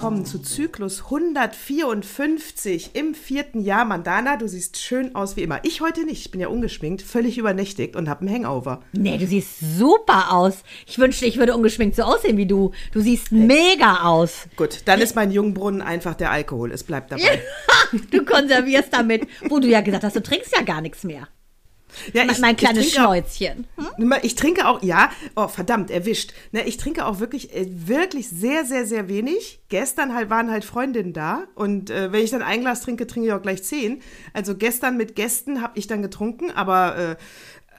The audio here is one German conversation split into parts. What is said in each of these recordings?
Willkommen zu Zyklus 154 im vierten Jahr. Mandana, du siehst schön aus wie immer. Ich heute nicht, ich bin ja ungeschminkt, völlig übernächtigt und habe einen Hangover. Nee, du siehst super aus. Ich wünschte, ich würde ungeschminkt so aussehen wie du. Du siehst mega aus. Gut, dann ist mein Jungbrunnen einfach der Alkohol. Es bleibt dabei. du konservierst damit, wo du ja gesagt hast, du trinkst ja gar nichts mehr. Ja, mein, mein kleines Schnäuzchen. Hm? Ich trinke auch, ja, oh verdammt, erwischt. Ne, ich trinke auch wirklich, äh, wirklich sehr, sehr, sehr wenig. Gestern halt waren halt Freundinnen da und äh, wenn ich dann ein Glas trinke, trinke ich auch gleich zehn. Also gestern mit Gästen habe ich dann getrunken, aber äh,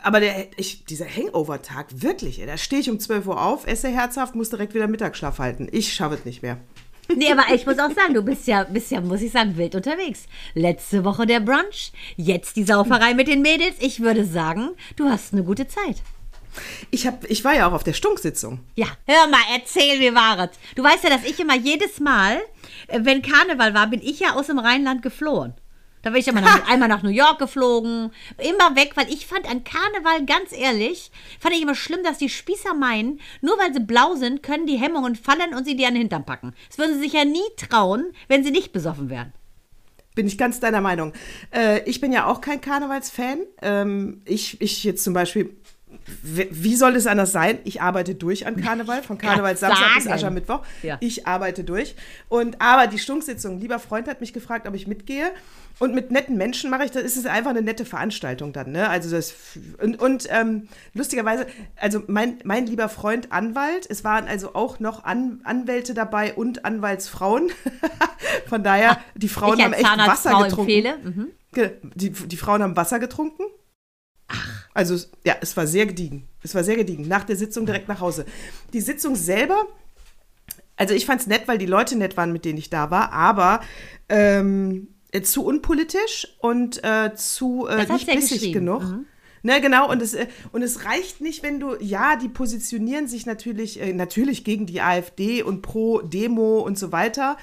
aber der, ich, dieser Hangover-Tag, wirklich, da stehe ich um 12 Uhr auf, esse herzhaft, muss direkt wieder Mittagsschlaf halten. Ich schaffe es nicht mehr. Nee, aber ich muss auch sagen, du bist ja, bist ja, muss ich sagen, wild unterwegs. Letzte Woche der Brunch, jetzt die Sauferei mit den Mädels. Ich würde sagen, du hast eine gute Zeit. Ich, hab, ich war ja auch auf der Stunksitzung. Ja, hör mal, erzähl, wie war es? Du weißt ja, dass ich immer jedes Mal, äh, wenn Karneval war, bin ich ja aus dem Rheinland geflohen. Da bin ich immer nach, einmal nach New York geflogen, immer weg, weil ich fand an Karneval, ganz ehrlich, fand ich immer schlimm, dass die Spießer meinen, nur weil sie blau sind, können die Hemmungen fallen und sie dir an den Hintern packen. Das würden sie sich ja nie trauen, wenn sie nicht besoffen wären. Bin ich ganz deiner Meinung. Äh, ich bin ja auch kein Karnevalsfan. Ähm, ich, ich jetzt zum Beispiel wie soll es anders sein? Ich arbeite durch an Karneval, von Karneval Samstag bis Aschermittwoch. Ja. Ich arbeite durch. Und aber die Stunksitzung, lieber Freund hat mich gefragt, ob ich mitgehe. Und mit netten Menschen mache ich das, ist es einfach eine nette Veranstaltung dann, ne? Also das und, und ähm, lustigerweise, also mein, mein lieber Freund Anwalt, es waren also auch noch An, Anwälte dabei und Anwaltsfrauen. Von daher, die Frauen haben echt Wasser getrunken. Mhm. Die, die Frauen haben Wasser getrunken. Also ja, es war sehr gediegen. Es war sehr gediegen. Nach der Sitzung direkt nach Hause. Die Sitzung selber, also ich fand es nett, weil die Leute nett waren, mit denen ich da war, aber ähm, äh, zu unpolitisch und äh, zu äh, nicht bissig genug. Mhm. Ne, genau, und es, äh, und es reicht nicht, wenn du, ja, die positionieren sich natürlich, äh, natürlich gegen die AfD und pro Demo und so weiter,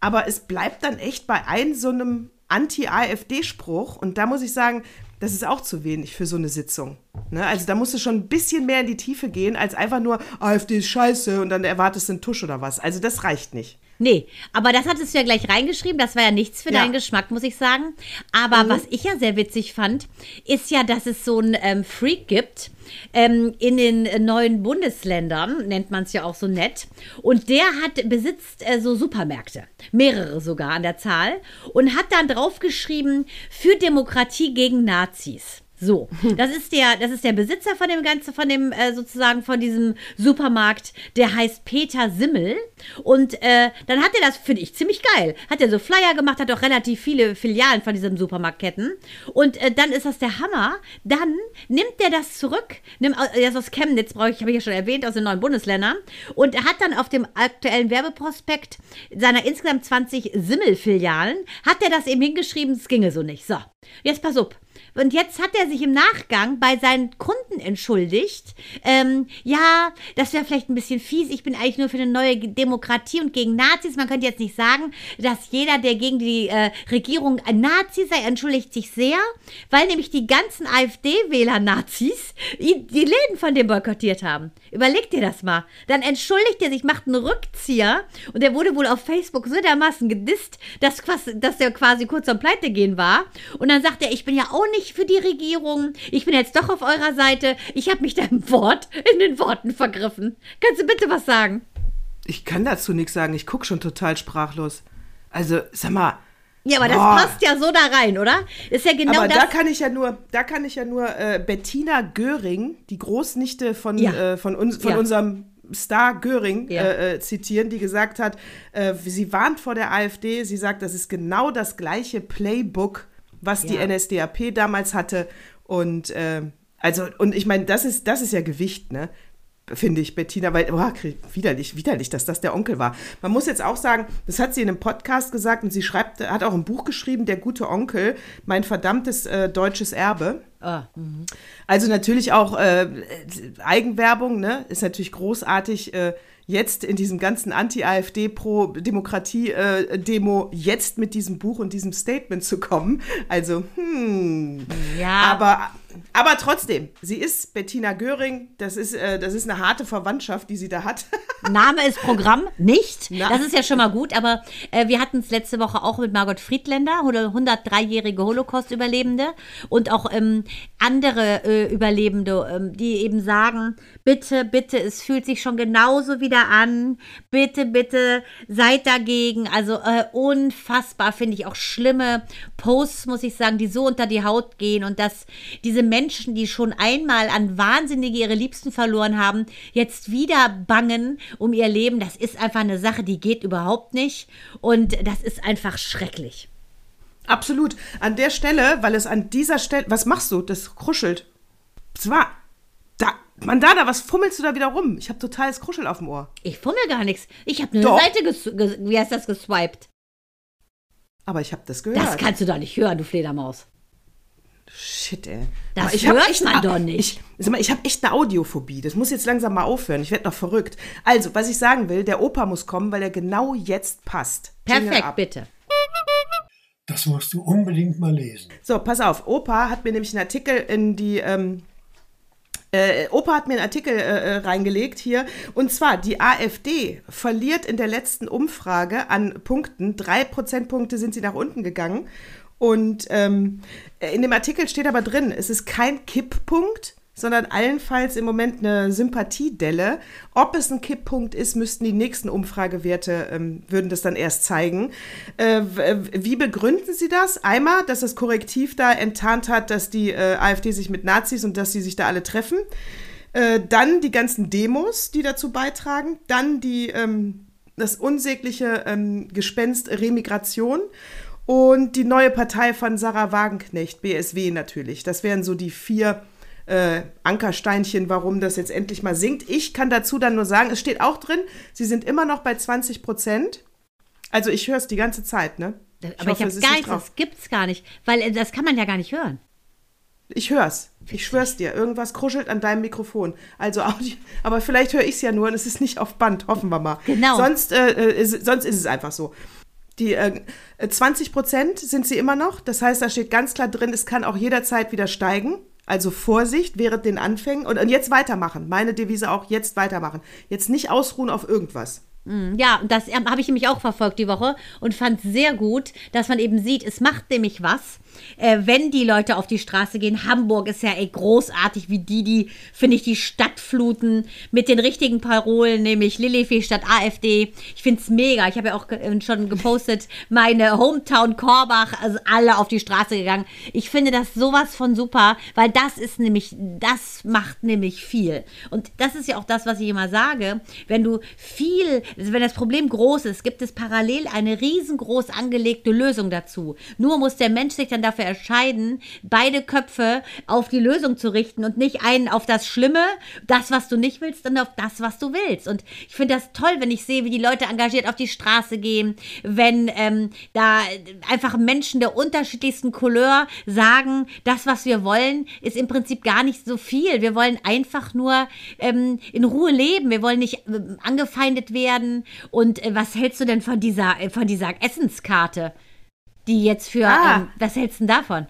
aber es bleibt dann echt bei einem so einem Anti-AfD-Spruch und da muss ich sagen, das ist auch zu wenig für so eine Sitzung. Ne? Also da musst du schon ein bisschen mehr in die Tiefe gehen, als einfach nur AfD ist scheiße und dann erwartest du einen Tusch oder was. Also das reicht nicht. Nee, aber das hattest du ja gleich reingeschrieben. Das war ja nichts für ja. deinen Geschmack, muss ich sagen. Aber mhm. was ich ja sehr witzig fand, ist ja, dass es so einen ähm, Freak gibt ähm, in den neuen Bundesländern, nennt man es ja auch so nett. Und der hat besitzt äh, so Supermärkte, mehrere sogar an der Zahl, und hat dann draufgeschrieben, für Demokratie gegen Nazis. So, das ist der, das ist der Besitzer von dem ganzen, von dem äh, sozusagen von diesem Supermarkt. Der heißt Peter Simmel und äh, dann hat er das, finde ich, ziemlich geil. Hat er so Flyer gemacht, hat auch relativ viele Filialen von diesen Supermarktketten und äh, dann ist das der Hammer. Dann nimmt er das zurück, nimmt er ist aus Chemnitz, brauche ich, habe ich ja schon erwähnt, aus den neuen Bundesländern und er hat dann auf dem aktuellen Werbeprospekt seiner insgesamt 20 Simmel-Filialen hat er das eben hingeschrieben, es ginge so nicht. So, jetzt pass auf. Und jetzt hat er sich im Nachgang bei seinen Kunden entschuldigt. Ähm, ja, das wäre vielleicht ein bisschen fies. Ich bin eigentlich nur für eine neue Demokratie und gegen Nazis. Man könnte jetzt nicht sagen, dass jeder, der gegen die äh, Regierung ein Nazi sei, entschuldigt sich sehr, weil nämlich die ganzen AfD-Wähler-Nazis die Läden von dem boykottiert haben. Überleg dir das mal. Dann entschuldigt er sich, macht einen Rückzieher und er wurde wohl auf Facebook so dermaßen gedisst, dass, dass er quasi kurz am Pleite gehen war. Und dann sagt er, ich bin ja auch nicht nicht für die Regierung. Ich bin jetzt doch auf eurer Seite. Ich habe mich da im Wort, in den Worten vergriffen. Kannst du bitte was sagen? Ich kann dazu nichts sagen. Ich gucke schon total sprachlos. Also, sag mal. Ja, aber das boah. passt ja so da rein, oder? Ist ja genau aber das. da kann ich ja nur, da kann ich ja nur äh, Bettina Göring, die Großnichte von, ja. äh, von, uns, von ja. unserem Star Göring ja. äh, äh zitieren, die gesagt hat, äh, sie warnt vor der AfD. Sie sagt, das ist genau das gleiche Playbook was die NSDAP damals hatte. Und äh, also, und ich meine, das ist, das ist ja Gewicht, ne? finde ich, Bettina, weil, oh, widerlich, widerlich, dass das der Onkel war. Man muss jetzt auch sagen, das hat sie in einem Podcast gesagt und sie schreibt, hat auch ein Buch geschrieben, Der gute Onkel, mein verdammtes äh, deutsches Erbe. Ah, also natürlich auch äh, Eigenwerbung, ne? Ist natürlich großartig. Äh, jetzt in diesem ganzen Anti-AfD Pro-Demokratie-Demo äh, jetzt mit diesem Buch und diesem Statement zu kommen. Also, hm. Ja. Aber aber trotzdem, sie ist Bettina Göring. Das ist, äh, das ist eine harte Verwandtschaft, die sie da hat. Name ist Programm, nicht. Na. Das ist ja schon mal gut. Aber äh, wir hatten es letzte Woche auch mit Margot Friedländer, 103-jährige Holocaust-Überlebende und auch ähm, andere äh, Überlebende, ähm, die eben sagen, bitte, bitte, es fühlt sich schon genauso wieder an. Bitte, bitte, seid dagegen. Also äh, unfassbar, finde ich auch schlimme Posts, muss ich sagen, die so unter die Haut gehen und dass diese diese Menschen, die schon einmal an Wahnsinnige ihre Liebsten verloren haben, jetzt wieder bangen um ihr Leben, das ist einfach eine Sache, die geht überhaupt nicht. Und das ist einfach schrecklich. Absolut. An der Stelle, weil es an dieser Stelle. Was machst du? Das kruschelt. Zwar. Da. Mandana, was fummelst du da wieder rum? Ich habe totales Kruschel auf dem Ohr. Ich fummel gar nichts. Ich habe nur eine Seite, ges wie heißt das, geswiped. Aber ich habe das gehört. Das kannst du doch nicht hören, du Fledermaus. Shit, ey. Das ich hört echt, man doch nicht. Ich, ich habe echt eine Audiophobie. Das muss jetzt langsam mal aufhören. Ich werde noch verrückt. Also, was ich sagen will, der Opa muss kommen, weil er genau jetzt passt. Perfekt, bitte. Das musst du unbedingt mal lesen. So, pass auf. Opa hat mir nämlich einen Artikel in die. Ähm, äh, Opa hat mir einen Artikel äh, äh reingelegt hier. Und zwar, die AfD verliert in der letzten Umfrage an Punkten. Drei Prozentpunkte sind sie nach unten gegangen. Und ähm, in dem Artikel steht aber drin, es ist kein Kipppunkt, sondern allenfalls im Moment eine Sympathiedelle. Ob es ein Kipppunkt ist, müssten die nächsten Umfragewerte, ähm, würden das dann erst zeigen. Äh, wie begründen Sie das? Einmal, dass das Korrektiv da enttarnt hat, dass die äh, AfD sich mit Nazis und dass sie sich da alle treffen. Äh, dann die ganzen Demos, die dazu beitragen. Dann die, ähm, das unsägliche ähm, Gespenst Remigration und die neue Partei von Sarah Wagenknecht, BSW natürlich. Das wären so die vier äh, Ankersteinchen, warum das jetzt endlich mal sinkt. Ich kann dazu dann nur sagen, es steht auch drin, sie sind immer noch bei 20 Prozent. Also ich höre es die ganze Zeit, ne? Ich Aber hoffe, ich habe gar nichts, das gibt's gar nicht, weil äh, das kann man ja gar nicht hören. Ich hör's. Ich schwör's dir. Irgendwas kruschelt an deinem Mikrofon. Also Audio, aber vielleicht höre ich es ja nur und es ist nicht auf Band. Hoffen wir mal. Genau. Sonst, äh, äh ist, sonst ist es einfach so. Die äh, 20 Prozent sind sie immer noch. Das heißt, da steht ganz klar drin, es kann auch jederzeit wieder steigen. Also Vorsicht während den Anfängen und, und jetzt weitermachen. Meine Devise auch, jetzt weitermachen. Jetzt nicht ausruhen auf irgendwas. Mm, ja, das habe ich nämlich auch verfolgt die Woche und fand sehr gut, dass man eben sieht, es macht nämlich was, äh, wenn die Leute auf die Straße gehen. Hamburg ist ja ey, großartig, wie die, die, finde ich, die Stadt fluten mit den richtigen Parolen, nämlich Lilifee statt AfD. Ich finde es mega. Ich habe ja auch ge schon gepostet, meine Hometown Korbach, also alle auf die Straße gegangen. Ich finde das sowas von super, weil das ist nämlich, das macht nämlich viel. Und das ist ja auch das, was ich immer sage. Wenn du viel, also wenn das Problem groß ist, gibt es parallel eine riesengroß angelegte Lösung dazu. Nur muss der Mensch sich dann dafür entscheiden, beide Köpfe auf die Lösung zu richten und nicht einen auf das Schlimme, das, was du nicht willst, sondern auf das, was du willst. Und ich finde das toll, wenn ich sehe, wie die Leute engagiert auf die Straße gehen, wenn ähm, da einfach Menschen der unterschiedlichsten Couleur sagen, das, was wir wollen, ist im Prinzip gar nicht so viel. Wir wollen einfach nur ähm, in Ruhe leben. Wir wollen nicht äh, angefeindet werden. Und äh, was hältst du denn von dieser, äh, von dieser Essenskarte? Die jetzt für, ah. ähm, was hältst du davon?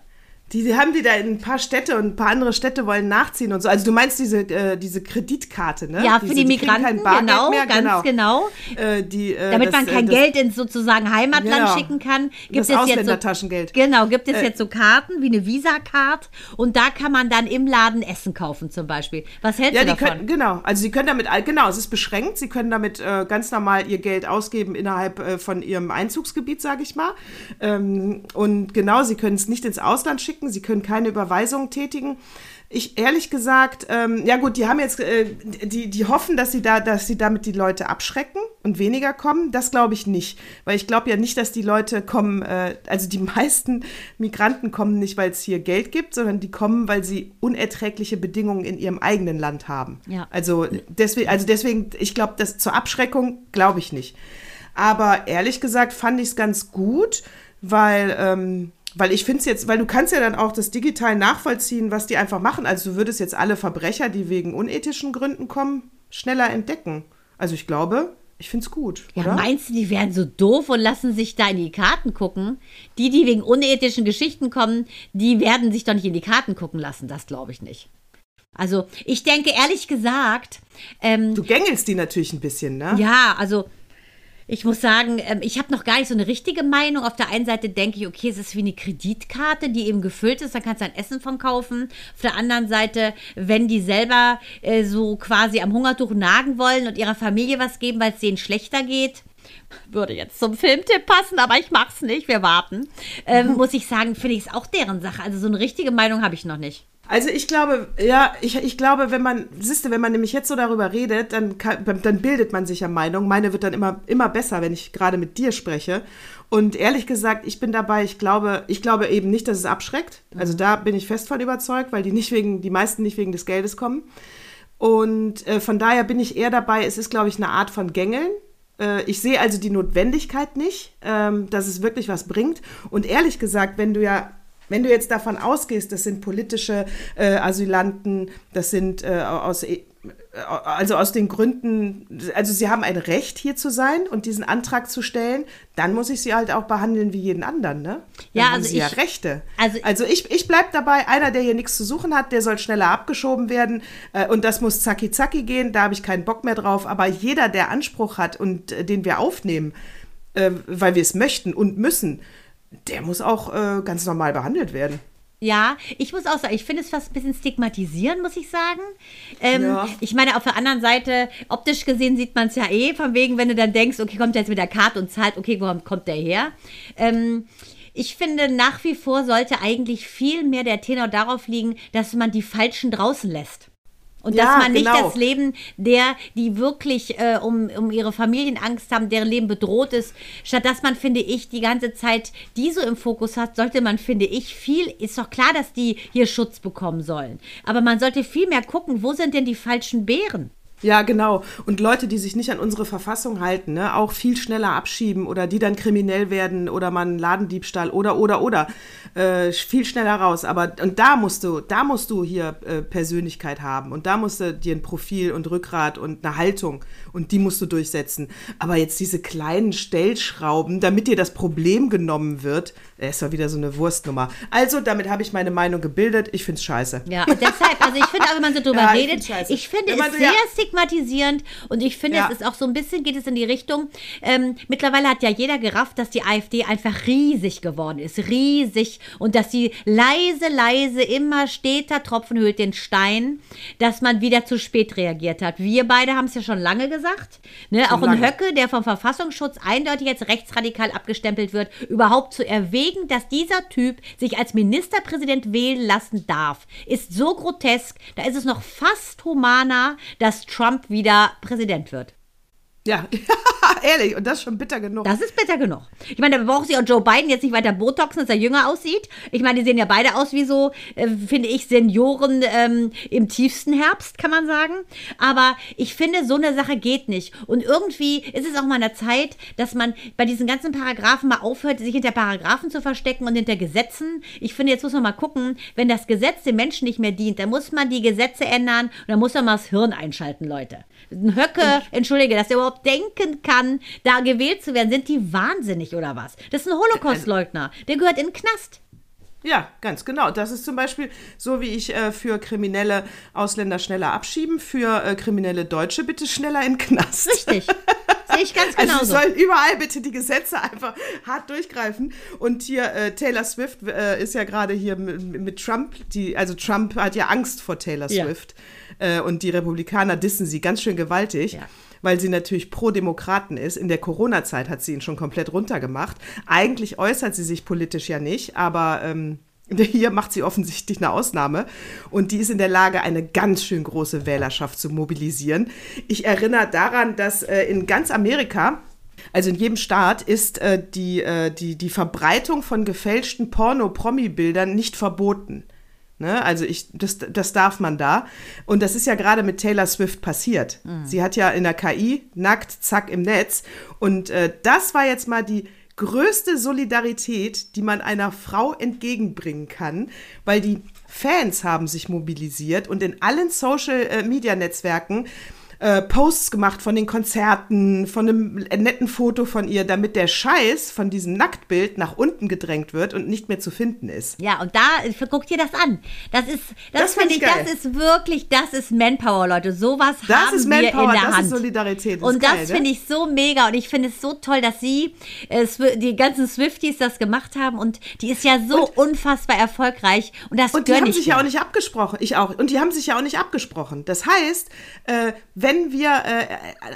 Die, die, haben die da in ein paar Städte und ein paar andere Städte wollen nachziehen und so. Also du meinst diese, äh, diese Kreditkarte, ne? Ja, für diese, die Migranten, die genau, mehr, ganz genau. genau. Äh, die, äh, Damit das, man kein äh, das, Geld ins sozusagen Heimatland genau. schicken kann. Gibt das es Ausländertaschengeld. So, genau, gibt es äh, jetzt so Karten wie eine Visa-Card und da kann man dann im Laden Essen kaufen zum Beispiel. Was hältst ja, du davon? Können, genau, also sie können damit, genau, es ist beschränkt, sie können damit äh, ganz normal ihr Geld ausgeben innerhalb von ihrem Einzugsgebiet, sage ich mal. Ähm, und genau, sie können es nicht ins Ausland schicken, sie können keine Über Überweisungen tätigen. Ich ehrlich gesagt, ähm, ja gut, die haben jetzt, äh, die, die hoffen, dass sie da, dass sie damit die Leute abschrecken. und weniger kommen, das glaube ich nicht. Weil ich glaube ja nicht, dass die Leute kommen, äh, also die meisten Migranten kommen nicht, weil es hier Geld gibt, sondern die kommen, weil sie unerträgliche Bedingungen in ihrem eigenen Land haben. Ja. Also deswegen, also deswegen, ich glaube, das zur Abschreckung glaube ich nicht. Aber ehrlich gesagt fand ich es ganz gut, weil, ähm, weil ich finde es jetzt, weil du kannst ja dann auch das digital nachvollziehen, was die einfach machen. Also du würdest jetzt alle Verbrecher, die wegen unethischen Gründen kommen, schneller entdecken. Also ich glaube, ich finde es gut. Ja, oder? meinst du, die wären so doof und lassen sich da in die Karten gucken? Die, die wegen unethischen Geschichten kommen, die werden sich doch nicht in die Karten gucken lassen. Das glaube ich nicht. Also, ich denke ehrlich gesagt. Ähm, du gängelst die natürlich ein bisschen, ne? Ja, also ich muss sagen, ähm, ich habe noch gar nicht so eine richtige Meinung. Auf der einen Seite denke ich, okay, es ist wie eine Kreditkarte, die eben gefüllt ist, da kannst du ein Essen von kaufen. Auf der anderen Seite, wenn die selber äh, so quasi am Hungertuch nagen wollen und ihrer Familie was geben, weil es denen schlechter geht, würde jetzt zum Filmtipp passen, aber ich mach's nicht, wir warten. Ähm, muss ich sagen, finde ich es auch deren Sache. Also so eine richtige Meinung habe ich noch nicht. Also ich glaube, ja, ich, ich glaube, wenn man, siehst du, wenn man nämlich jetzt so darüber redet, dann, kann, dann bildet man sich ja Meinung. Meine wird dann immer, immer besser, wenn ich gerade mit dir spreche. Und ehrlich gesagt, ich bin dabei, ich glaube, ich glaube eben nicht, dass es abschreckt. Also da bin ich fest von überzeugt, weil die nicht wegen, die meisten nicht wegen des Geldes kommen. Und äh, von daher bin ich eher dabei, es ist, glaube ich, eine Art von Gängeln. Äh, ich sehe also die Notwendigkeit nicht, ähm, dass es wirklich was bringt. Und ehrlich gesagt, wenn du ja wenn du jetzt davon ausgehst, das sind politische äh, Asylanten, das sind äh, aus äh, also aus den Gründen, also sie haben ein Recht hier zu sein und diesen Antrag zu stellen, dann muss ich sie halt auch behandeln wie jeden anderen, ne? Dann ja, also sie ich, ja Rechte. Also, also ich, ich bleib dabei, einer, der hier nichts zu suchen hat, der soll schneller abgeschoben werden äh, und das muss zacki zacki gehen, da habe ich keinen Bock mehr drauf, aber jeder, der Anspruch hat und äh, den wir aufnehmen, äh, weil wir es möchten und müssen, der muss auch äh, ganz normal behandelt werden. Ja, ich muss auch sagen, ich finde es fast ein bisschen stigmatisierend, muss ich sagen. Ähm, ja. Ich meine, auf der anderen Seite, optisch gesehen sieht man es ja eh, von wegen, wenn du dann denkst, okay, kommt der jetzt mit der Karte und zahlt, okay, wo kommt der her? Ähm, ich finde, nach wie vor sollte eigentlich viel mehr der Tenor darauf liegen, dass man die Falschen draußen lässt. Und ja, dass man nicht genau. das Leben der, die wirklich äh, um, um ihre Familienangst haben, deren Leben bedroht ist, statt dass man, finde ich, die ganze Zeit die so im Fokus hat, sollte man, finde ich, viel, ist doch klar, dass die hier Schutz bekommen sollen. Aber man sollte viel mehr gucken, wo sind denn die falschen Bären? Ja, genau. Und Leute, die sich nicht an unsere Verfassung halten, ne, auch viel schneller abschieben oder die dann kriminell werden oder man Ladendiebstahl oder oder oder äh, viel schneller raus. Aber und da musst du, da musst du hier äh, Persönlichkeit haben und da musst du dir ein Profil und Rückgrat und eine Haltung und die musst du durchsetzen. Aber jetzt diese kleinen Stellschrauben, damit dir das Problem genommen wird, ist doch wieder so eine Wurstnummer. Also, damit habe ich meine Meinung gebildet. Ich finde es scheiße. Ja, deshalb, also ich finde auch, wenn man so drüber ja, redet, ich, ich finde es sehr ja. stigmatisierend und ich finde, ja. es ist auch so ein bisschen, geht es in die Richtung, ähm, mittlerweile hat ja jeder gerafft, dass die AfD einfach riesig geworden ist. Riesig. Und dass sie leise, leise, immer steter Tropfen hüllt den Stein, dass man wieder zu spät reagiert hat. Wir beide haben es ja schon lange gesagt. Ne? Auch ein Höcke, der vom Verfassungsschutz eindeutig jetzt rechtsradikal abgestempelt wird, überhaupt zu erwägen, dass dieser Typ sich als Ministerpräsident wählen lassen darf, ist so grotesk. Da ist es noch fast humaner, dass Trump wieder Präsident wird. Ja, ehrlich, und das ist schon bitter genug. Das ist bitter genug. Ich meine, da braucht sich auch Joe Biden jetzt nicht weiter Botoxen, dass er jünger aussieht. Ich meine, die sehen ja beide aus wie so, äh, finde ich, Senioren ähm, im tiefsten Herbst, kann man sagen. Aber ich finde, so eine Sache geht nicht. Und irgendwie ist es auch mal an der Zeit, dass man bei diesen ganzen Paragraphen mal aufhört, sich hinter Paragraphen zu verstecken und hinter Gesetzen. Ich finde, jetzt muss man mal gucken, wenn das Gesetz dem Menschen nicht mehr dient, dann muss man die Gesetze ändern und dann muss man mal das Hirn einschalten, Leute. Ein Höcke, entschuldige, dass der überhaupt denken kann, da gewählt zu werden. Sind die wahnsinnig oder was? Das ist ein Holocaustleugner. Der gehört in den Knast. Ja, ganz genau. Das ist zum Beispiel so, wie ich äh, für kriminelle Ausländer schneller abschieben, für äh, kriminelle Deutsche bitte schneller in den Knast. Richtig. Sehe ich ganz genau. Also sollen überall bitte die Gesetze einfach hart durchgreifen. Und hier äh, Taylor Swift äh, ist ja gerade hier mit, mit, Trump, die, also Trump hat ja Angst vor Taylor Swift. Ja. Äh, und die Republikaner dissen sie ganz schön gewaltig. Ja weil sie natürlich pro-Demokraten ist. In der Corona-Zeit hat sie ihn schon komplett runtergemacht. Eigentlich äußert sie sich politisch ja nicht, aber ähm, Hier macht sie offensichtlich eine Ausnahme und die ist in der Lage, eine ganz schön große Wählerschaft zu mobilisieren. Ich erinnere daran, dass äh, in ganz Amerika also in jedem Staat ist äh, die, äh, die, die Verbreitung von gefälschten Porno-Promi-Bildern nicht verboten. Ne? Also ich, das, das darf man da. Und das ist ja gerade mit Taylor Swift passiert. Mhm. Sie hat ja in der KI nackt, zack, im Netz. Und äh, das war jetzt mal die größte Solidarität, die man einer Frau entgegenbringen kann, weil die Fans haben sich mobilisiert und in allen Social-Media-Netzwerken äh, äh, Posts gemacht von den Konzerten, von einem netten Foto von ihr, damit der Scheiß von diesem Nacktbild nach unten gedrängt wird und nicht mehr zu finden ist. Ja, und da, guck dir das an. Das ist, das, das finde ich, geil. das ist wirklich, das ist Manpower, Leute. Sowas das haben ist Manpower, wir in der das Hand. Ist Solidarität. Das und das ne? finde ich so mega und ich finde es so toll, dass sie, äh, die ganzen Swifties das gemacht haben und die ist ja so und, unfassbar erfolgreich und das Und die haben sich ja auch nicht abgesprochen. Ich auch. Und die haben sich ja auch nicht abgesprochen. Das heißt, äh, wenn wenn wir äh,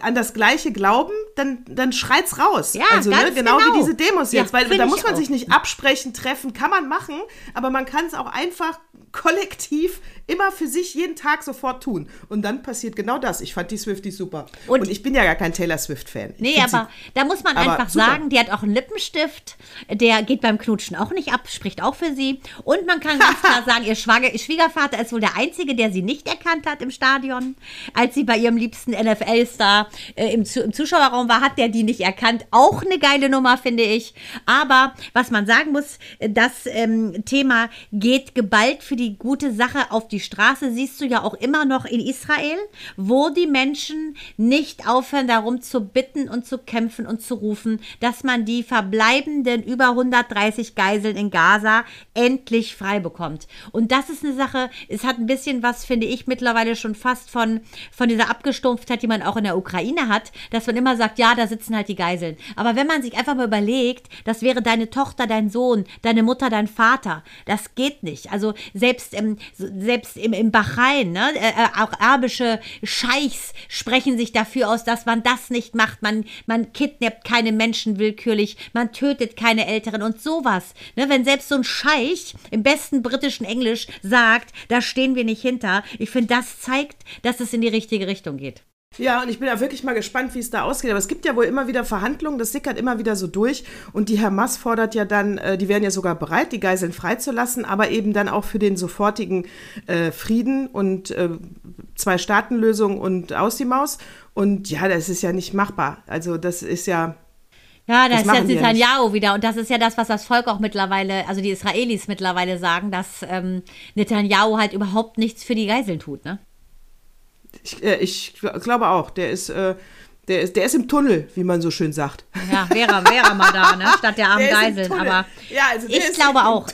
an das Gleiche glauben, dann, dann schreit's raus. Ja, also, ne, genau, genau, wie diese Demos jetzt. Ja, weil da muss man auch. sich nicht absprechen, treffen, kann man machen, aber man kann es auch einfach kollektiv immer für sich jeden Tag sofort tun. Und dann passiert genau das. Ich fand die Swifties super. Und, und ich bin ja gar kein Taylor Swift-Fan. Nee, aber da muss man einfach super. sagen, die hat auch einen Lippenstift, der geht beim Knutschen auch nicht ab, spricht auch für sie. Und man kann ganz klar sagen, ihr, Schwager, ihr Schwiegervater ist wohl der Einzige, der sie nicht erkannt hat im Stadion. Als sie bei ihrem liebsten NFL-Star äh, im, im Zuschauerraum war, hat der die nicht erkannt. Auch eine geile Nummer, finde ich. Aber was man sagen muss, das ähm, Thema geht geballt für die gute Sache auf die Straße siehst du ja auch immer noch in Israel, wo die Menschen nicht aufhören, darum zu bitten und zu kämpfen und zu rufen, dass man die verbleibenden über 130 Geiseln in Gaza endlich frei bekommt. Und das ist eine Sache, es hat ein bisschen was, finde ich, mittlerweile schon fast von, von dieser Abgestumpftheit, die man auch in der Ukraine hat, dass man immer sagt, ja, da sitzen halt die Geiseln. Aber wenn man sich einfach mal überlegt, das wäre deine Tochter, dein Sohn, deine Mutter, dein Vater, das geht nicht. Also selbst, ähm, selbst selbst im, im Bahrain, ne, äh, äh, auch arabische Scheichs sprechen sich dafür aus, dass man das nicht macht. Man, man kidnappt keine Menschen willkürlich, man tötet keine Älteren und sowas. Ne, wenn selbst so ein Scheich im besten britischen Englisch sagt, da stehen wir nicht hinter, ich finde, das zeigt, dass es in die richtige Richtung geht. Ja, und ich bin ja wirklich mal gespannt, wie es da ausgeht. Aber es gibt ja wohl immer wieder Verhandlungen, das sickert immer wieder so durch. Und die Hamas fordert ja dann, äh, die wären ja sogar bereit, die Geiseln freizulassen, aber eben dann auch für den sofortigen äh, Frieden und äh, Zwei-Staaten-Lösung und aus die Maus. Und ja, das ist ja nicht machbar. Also das ist ja, ja, das, das ist jetzt Netanyahu ja wieder. Und das ist ja das, was das Volk auch mittlerweile, also die Israelis mittlerweile sagen, dass ähm, Netanyahu halt überhaupt nichts für die Geiseln tut, ne? Ich, äh, ich glaube auch, der ist, äh, der ist, der ist im Tunnel, wie man so schön sagt. Ja, wäre, wäre mal da, ne? Statt der armen Geiseln. Aber ja, also ich glaube auch.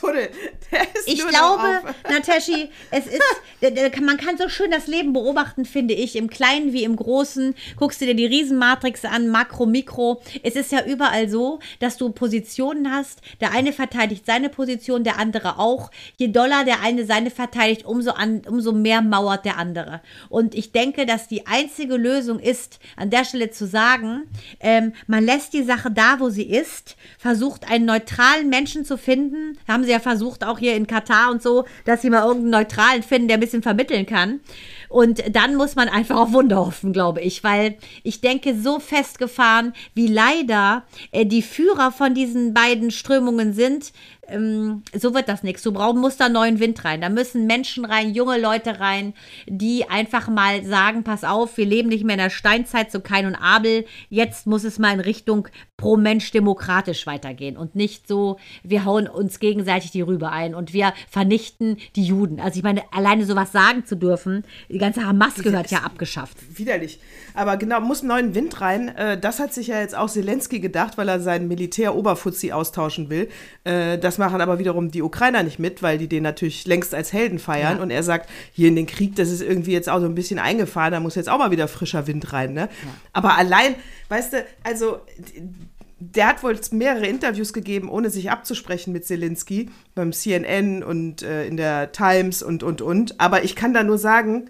ich glaube, Nataschi, es ist, man kann so schön das Leben beobachten, finde ich, im Kleinen wie im Großen. Guckst du dir die Riesenmatrix an, Makro, Mikro. Es ist ja überall so, dass du Positionen hast. Der eine verteidigt seine Position, der andere auch. Je doller der eine seine verteidigt, umso, an, umso mehr mauert der andere. Und ich denke, dass die einzige Lösung ist, an der Stelle Stelle zu sagen, ähm, man lässt die Sache da, wo sie ist, versucht einen neutralen Menschen zu finden. Haben sie ja versucht, auch hier in Katar und so, dass sie mal irgendeinen neutralen finden, der ein bisschen vermitteln kann. Und dann muss man einfach auf Wunder hoffen, glaube ich, weil ich denke, so festgefahren, wie leider äh, die Führer von diesen beiden Strömungen sind, ähm, so wird das nichts. Du brauchst, musst da neuen Wind rein. Da müssen Menschen rein, junge Leute rein, die einfach mal sagen, pass auf, wir leben nicht mehr in der Steinzeit, so Kain und Abel. Jetzt muss es mal in Richtung pro Mensch demokratisch weitergehen und nicht so, wir hauen uns gegenseitig die Rübe ein und wir vernichten die Juden. Also ich meine, alleine sowas sagen zu dürfen, die ganze Hamas gehört ja abgeschafft. Widerlich. Aber genau, muss neuen Wind rein. Äh, das hat sich ja jetzt auch Zelensky gedacht, weil er seinen Militär-Oberfuzzi austauschen will. Äh, das machen aber wiederum die Ukrainer nicht mit, weil die den natürlich längst als Helden feiern. Ja. Und er sagt, hier in den Krieg, das ist irgendwie jetzt auch so ein bisschen eingefahren, da muss jetzt auch mal wieder frischer Wind rein. Ne? Ja. Aber allein, weißt du, also der hat wohl mehrere Interviews gegeben, ohne sich abzusprechen mit Zelensky, beim CNN und äh, in der Times und, und, und. Aber ich kann da nur sagen,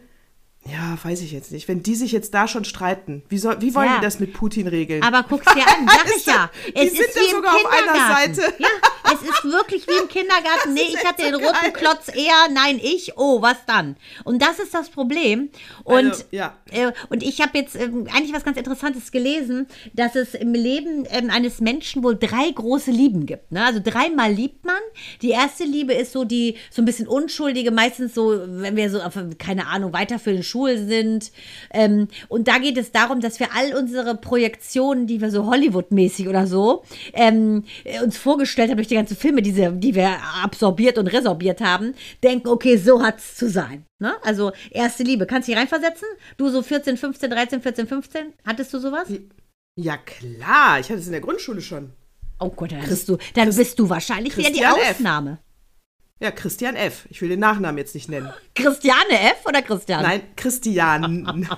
ja, weiß ich jetzt nicht. Wenn die sich jetzt da schon streiten, wie, soll, wie wollen ja. die das mit Putin regeln? Aber guck's dir an, sag ich ja. Es die sind ist da sogar auf einer Seite. Ja, Es ist wirklich wie im Kindergarten. Nee, ich hatte den roten geil. Klotz eher, nein, ich, oh, was dann? Und das ist das Problem. Und, also, ja. äh, und ich habe jetzt äh, eigentlich was ganz Interessantes gelesen, dass es im Leben äh, eines Menschen wohl drei große Lieben gibt. Ne? Also dreimal liebt man. Die erste Liebe ist so die, so ein bisschen unschuldige, meistens so, wenn wir so auf, keine Ahnung, weiter für den Schul sind. Ähm, und da geht es darum, dass wir all unsere Projektionen, die wir so Hollywood-mäßig oder so, ähm, uns vorgestellt haben durch die ganzen Filme, die, die wir absorbiert und resorbiert haben, denken, okay, so hat es zu sein. Ne? Also erste Liebe. Kannst du dich reinversetzen? Du so 14, 15, 13, 14, 15? Hattest du sowas? Ja, klar. Ich hatte es in der Grundschule schon. Oh Gott, dann, Christ, du, dann Christ, bist du wahrscheinlich wieder die Ausnahme. Ja, Christian F. Ich will den Nachnamen jetzt nicht nennen. Christiane F. oder Christian? Nein, Christian.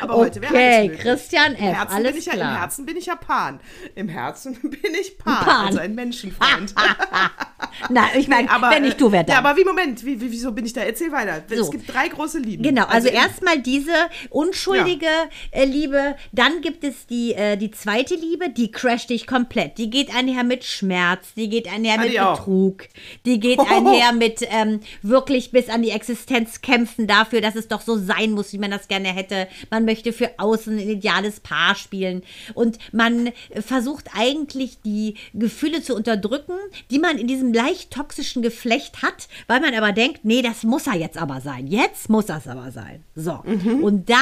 Aber heute wäre Okay, Christian F. Im Alles bin klar. Ja, Im Herzen bin ich ja Pan. Im Herzen bin ich Pan, Pan. also ein Menschenfreund. Na, ich meine, wenn nicht du, wer dann? Ja, aber wie, Moment, wie, wie, wieso bin ich da? Erzähl weiter. So. Es gibt drei große Lieben. Genau, also, also erstmal diese unschuldige ja. Äh, Liebe, dann gibt es die, äh, die zweite Liebe, die crasht dich komplett. Die geht einher mit Schmerz, die geht einher ah, mit Betrug. Betrug. Die geht einher mit ähm, wirklich bis an die Existenz kämpfen dafür, dass es doch so sein muss, wie man das gerne hätte. Man möchte für außen ein ideales Paar spielen. Und man versucht eigentlich die Gefühle zu unterdrücken, die man in diesem leicht toxischen Geflecht hat, weil man aber denkt, nee, das muss er jetzt aber sein. Jetzt muss das aber sein. So. Mhm. Und dann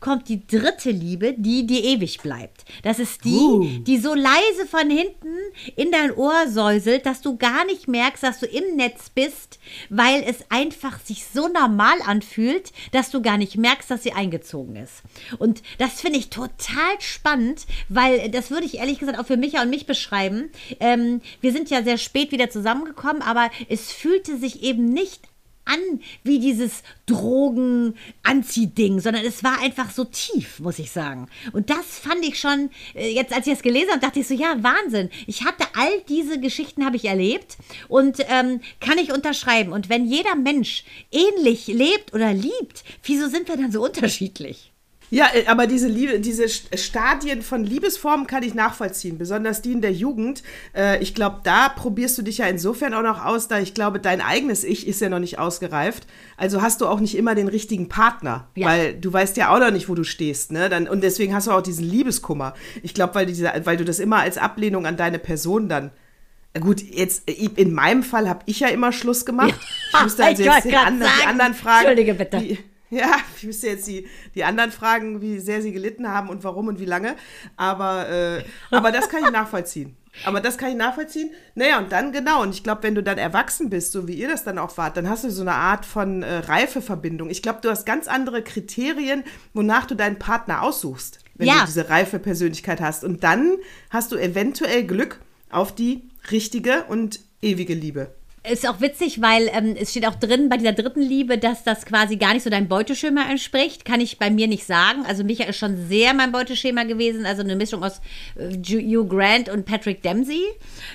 kommt die dritte Liebe, die dir ewig bleibt. Das ist die, uh. die so leise von hinten in dein Ohr säuselt, dass du gar nicht merkst, dass du im Netz bist, weil es einfach sich so normal anfühlt, dass du gar nicht merkst, dass sie eingezogen ist. Und das finde ich total spannend, weil das würde ich ehrlich gesagt auch für Micha und mich beschreiben. Ähm, wir sind ja sehr spät wieder zusammengekommen, aber es fühlte sich eben nicht an wie dieses Drogen-Anziehding, sondern es war einfach so tief, muss ich sagen. Und das fand ich schon, äh, jetzt als ich das gelesen habe, dachte ich so, ja, Wahnsinn. Ich hatte all diese Geschichten, habe ich erlebt und ähm, kann ich unterschreiben. Und wenn jeder Mensch ähnlich lebt oder liebt, wieso sind wir dann so unterschiedlich? Ja, äh, aber diese, Liebe, diese Stadien von Liebesformen kann ich nachvollziehen, besonders die in der Jugend. Äh, ich glaube, da probierst du dich ja insofern auch noch aus, da ich glaube, dein eigenes Ich ist ja noch nicht ausgereift. Also hast du auch nicht immer den richtigen Partner, ja. weil du weißt ja auch noch nicht, wo du stehst. Ne? Dann, und deswegen hast du auch diesen Liebeskummer. Ich glaube, weil, weil du das immer als Ablehnung an deine Person dann Gut, jetzt in meinem Fall habe ich ja immer Schluss gemacht. Ja. Ich müsste also jetzt den anderen, die anderen fragen. Entschuldige bitte. Die, ja, ich müsste jetzt die, die anderen fragen, wie sehr sie gelitten haben und warum und wie lange. Aber, äh, aber das kann ich nachvollziehen. Aber das kann ich nachvollziehen. Naja, und dann genau. Und ich glaube, wenn du dann erwachsen bist, so wie ihr das dann auch wart, dann hast du so eine Art von äh, Reifeverbindung. Ich glaube, du hast ganz andere Kriterien, wonach du deinen Partner aussuchst, wenn ja. du diese reife Persönlichkeit hast. Und dann hast du eventuell Glück auf die richtige und ewige Liebe. Ist auch witzig, weil ähm, es steht auch drin bei dieser dritten Liebe, dass das quasi gar nicht so deinem Beuteschema entspricht. Kann ich bei mir nicht sagen. Also Micha ist schon sehr mein Beuteschema gewesen. Also eine Mischung aus äh, Hugh Grant und Patrick Dempsey.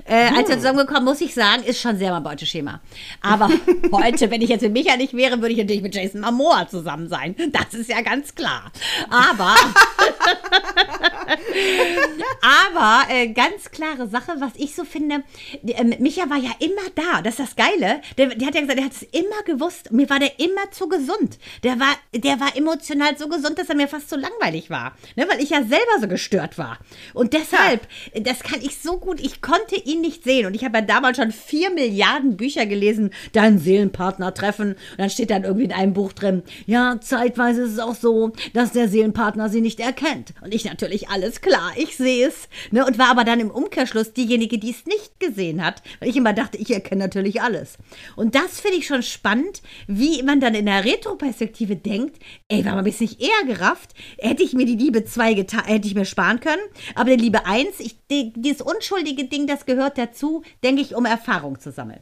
Äh, hm. Als wir zusammengekommen, muss ich sagen, ist schon sehr mein Beuteschema. Aber heute, wenn ich jetzt mit Micha nicht wäre, würde ich natürlich mit Jason Momoa zusammen sein. Das ist ja ganz klar. Aber, aber äh, ganz klare Sache, was ich so finde, äh, Micha war ja immer da. Das das Geile. Der, der hat ja gesagt, der hat es immer gewusst. Mir war der immer zu gesund. Der war, der war emotional so gesund, dass er mir fast zu langweilig war. Ne, weil ich ja selber so gestört war. Und deshalb, ja. das kann ich so gut, ich konnte ihn nicht sehen. Und ich habe ja damals schon vier Milliarden Bücher gelesen, deinen Seelenpartner treffen. Und dann steht dann irgendwie in einem Buch drin, ja, zeitweise ist es auch so, dass der Seelenpartner sie nicht erkennt. Und ich natürlich, alles klar, ich sehe es. Ne, und war aber dann im Umkehrschluss diejenige, die es nicht gesehen hat. Weil ich immer dachte, ich erkenne natürlich natürlich alles. Und das finde ich schon spannend, wie man dann in der Retroperspektive denkt, ey, warum habe ich es nicht eher gerafft? Hätte ich mir die Liebe 2 hätte ich mir sparen können. Aber die Liebe 1, ich, die, dieses unschuldige Ding, das gehört dazu, denke ich, um Erfahrung zu sammeln.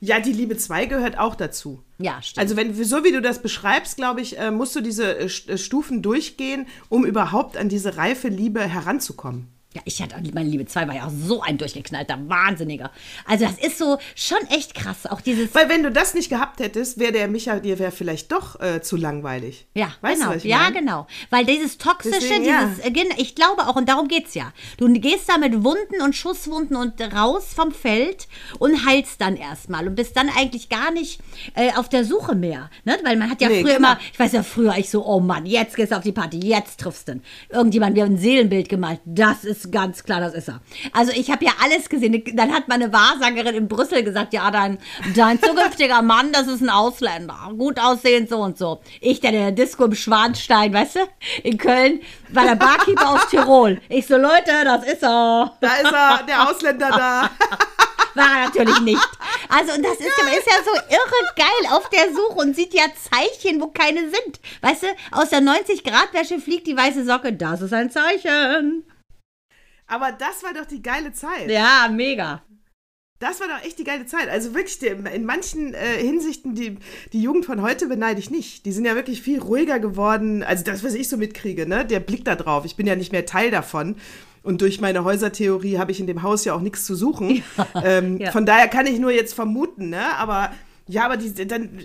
Ja, die Liebe 2 gehört auch dazu. Ja, stimmt. Also wenn so wie du das beschreibst, glaube ich, äh, musst du diese äh, äh, Stufen durchgehen, um überhaupt an diese reife Liebe heranzukommen. Ja, ich hatte, meine Liebe 2 war ja so ein durchgeknallter Wahnsinniger. Also das ist so schon echt krass. Auch dieses. Weil wenn du das nicht gehabt hättest, wäre der Micha dir wäre vielleicht doch äh, zu langweilig. Ja, weißt genau. Du, ja, mein? genau. Weil dieses Toxische, Deswegen, ja. dieses, äh, gen- ich glaube auch, und darum geht's ja. Du gehst da mit Wunden und Schusswunden und raus vom Feld und heilst dann erstmal und bist dann eigentlich gar nicht äh, auf der Suche mehr. Ne? Weil man hat ja Nee, früher genau. immer, ich weiß ja früher, ich so, oh Mann, jetzt gehst du auf die Party, jetzt triffst du ihn. Irgendjemand, wir haben ein Seelenbild gemalt. Das ist ganz klar, das ist er. Also ich habe ja alles gesehen. Dann hat meine Wahrsagerin in Brüssel gesagt, ja, dein, dein zukünftiger Mann, das ist ein Ausländer. Gut aussehend, so und so. Ich, der in der Disco im Schwanstein, weißt du, in Köln, war der Barkeeper aus Tirol. Ich so, Leute, das ist er. Da ist er, der Ausländer da. War er natürlich nicht. Also, und das ist ja, ist ja so irre geil auf der Suche und sieht ja Zeichen, wo keine sind. Weißt du, aus der 90-Grad-Wäsche fliegt die weiße Socke. Das ist ein Zeichen. Aber das war doch die geile Zeit. Ja, mega. Das war doch echt die geile Zeit. Also wirklich, die- in manchen äh, Hinsichten, die, die Jugend von heute beneide ich nicht. Die sind ja wirklich viel ruhiger geworden. Also das, was ich so mitkriege, ne? Der Blick da drauf. Ich bin ja nicht mehr Teil davon. Und durch meine Häusertheorie habe ich in dem Haus ja auch nichts zu suchen. ähm, ja. Von daher kann ich nur jetzt vermuten, ne? Aber ja, aber die dann,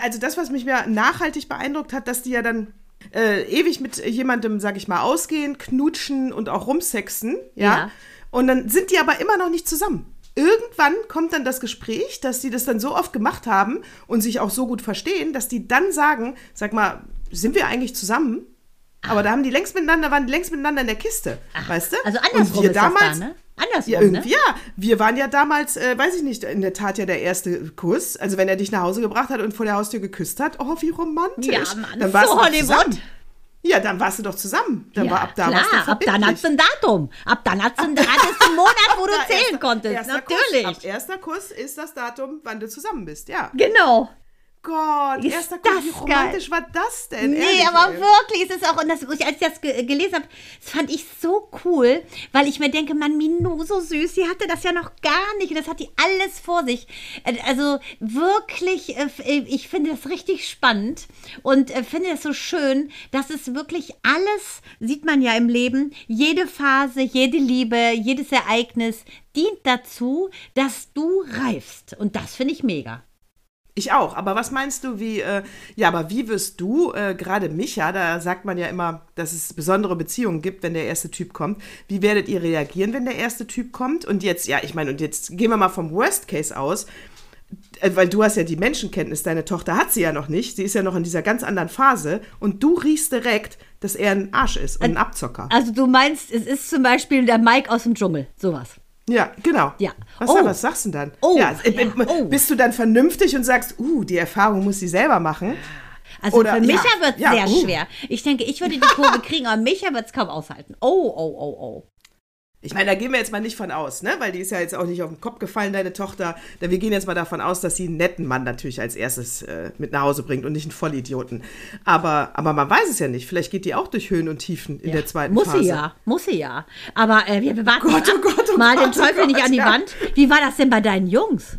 also das, was mich mehr nachhaltig beeindruckt hat, dass die ja dann äh, ewig mit jemandem, sag ich mal, ausgehen, knutschen und auch rumsexen, ja. Ja. Und dann sind die aber immer noch nicht zusammen. Irgendwann kommt dann das Gespräch, dass die das dann so oft gemacht haben und sich auch so gut verstehen, dass die dann sagen, sag mal, sind wir eigentlich zusammen? Aber da haben die längst miteinander, waren die längst miteinander in der Kiste, weißt du? Also Und andersrum wir ist das da, ne? Andersrum, Ja, ne? irgendwie, ja. Wir waren ja damals, äh, weiß ich nicht, in der Tat ja der erste Kuss. Also wenn er dich nach Hause gebracht hat und vor der Haustür geküsst hat, oh, wie romantisch. Ja, Mann, dann warst so du doch Hollywood. zusammen. Ja, dann warst du doch zusammen. Dann ja, war ab da klar, doch ab dann hat's ein Datum. Ab dann hat's ein, hattest einen Monat, wo du zählen erster- konntest. erster Natürlich. Kuss, ab erster Kuss ist das Datum, wann du zusammen bist, ja. Genau. Gott, Ist erster Kuss, das wie romantisch war das denn? Nee, Ehrlich, aber ey. wirklich, es ist auch, und das, als ich das ge gelesen habe, das fand ich so cool, weil ich mir denke, Mann, Minou, so süß, sie hatte das ja noch gar nicht und das hat die alles vor sich. Äh, Also wirklich, äh, äh, ich finde das richtig spannend und finde es so schön, dass es wirklich alles, sieht man ja im Leben, jede Phase, jede Liebe, jedes Ereignis dient dazu, dass du reifst. Und das finde ich mega. Ich auch, aber was meinst du, wie, äh, ja, aber wie wirst du, äh, gerade Micha, da sagt man ja immer, dass es besondere Beziehungen gibt, wenn der erste Typ kommt. Wie werdet ihr reagieren, wenn der erste Typ kommt? Und jetzt, ja, ich meine, und jetzt gehen wir mal vom Worst Case aus, äh, weil du hast ja die Menschenkenntnis, deine Tochter hat sie ja noch nicht, sie ist ja noch in dieser ganz anderen Phase und du riechst direkt, dass er ein Arsch ist und ein Abzocker. Also du meinst, es ist zum Beispiel der Mike aus dem Dschungel, sowas. Ja, genau. Ja. Was, Oh. was sagst du denn dann? Oh, ja, äh, ja, äh, oh. Bist du dann vernünftig und sagst, uh, die Erfahrung muss sie selber machen? Also Oder- für Micha ja, wird es ja, sehr uh. schwer. Ich denke, ich würde die Kurve kriegen, aber Micha wird es kaum aushalten. Oh, oh, oh, oh. Ich meine, da gehen wir jetzt mal nicht von aus, ne? Weil die ist ja jetzt auch nicht auf den Kopf gefallen, deine Tochter. Da wir gehen jetzt mal davon aus, dass sie einen netten Mann natürlich als erstes äh, mit nach Hause bringt und nicht einen Vollidioten. Aber, aber man weiß es ja nicht. Vielleicht geht die auch durch Höhen und Tiefen in der zweiten Muss Phase. sie ja, muss sie ja. Aber äh, wir, wir warten Gott, mal, oh Gott, oh mal Gott, den Teufel oh nicht Gott, an die ja. Wand. Wie war das denn bei deinen Jungs?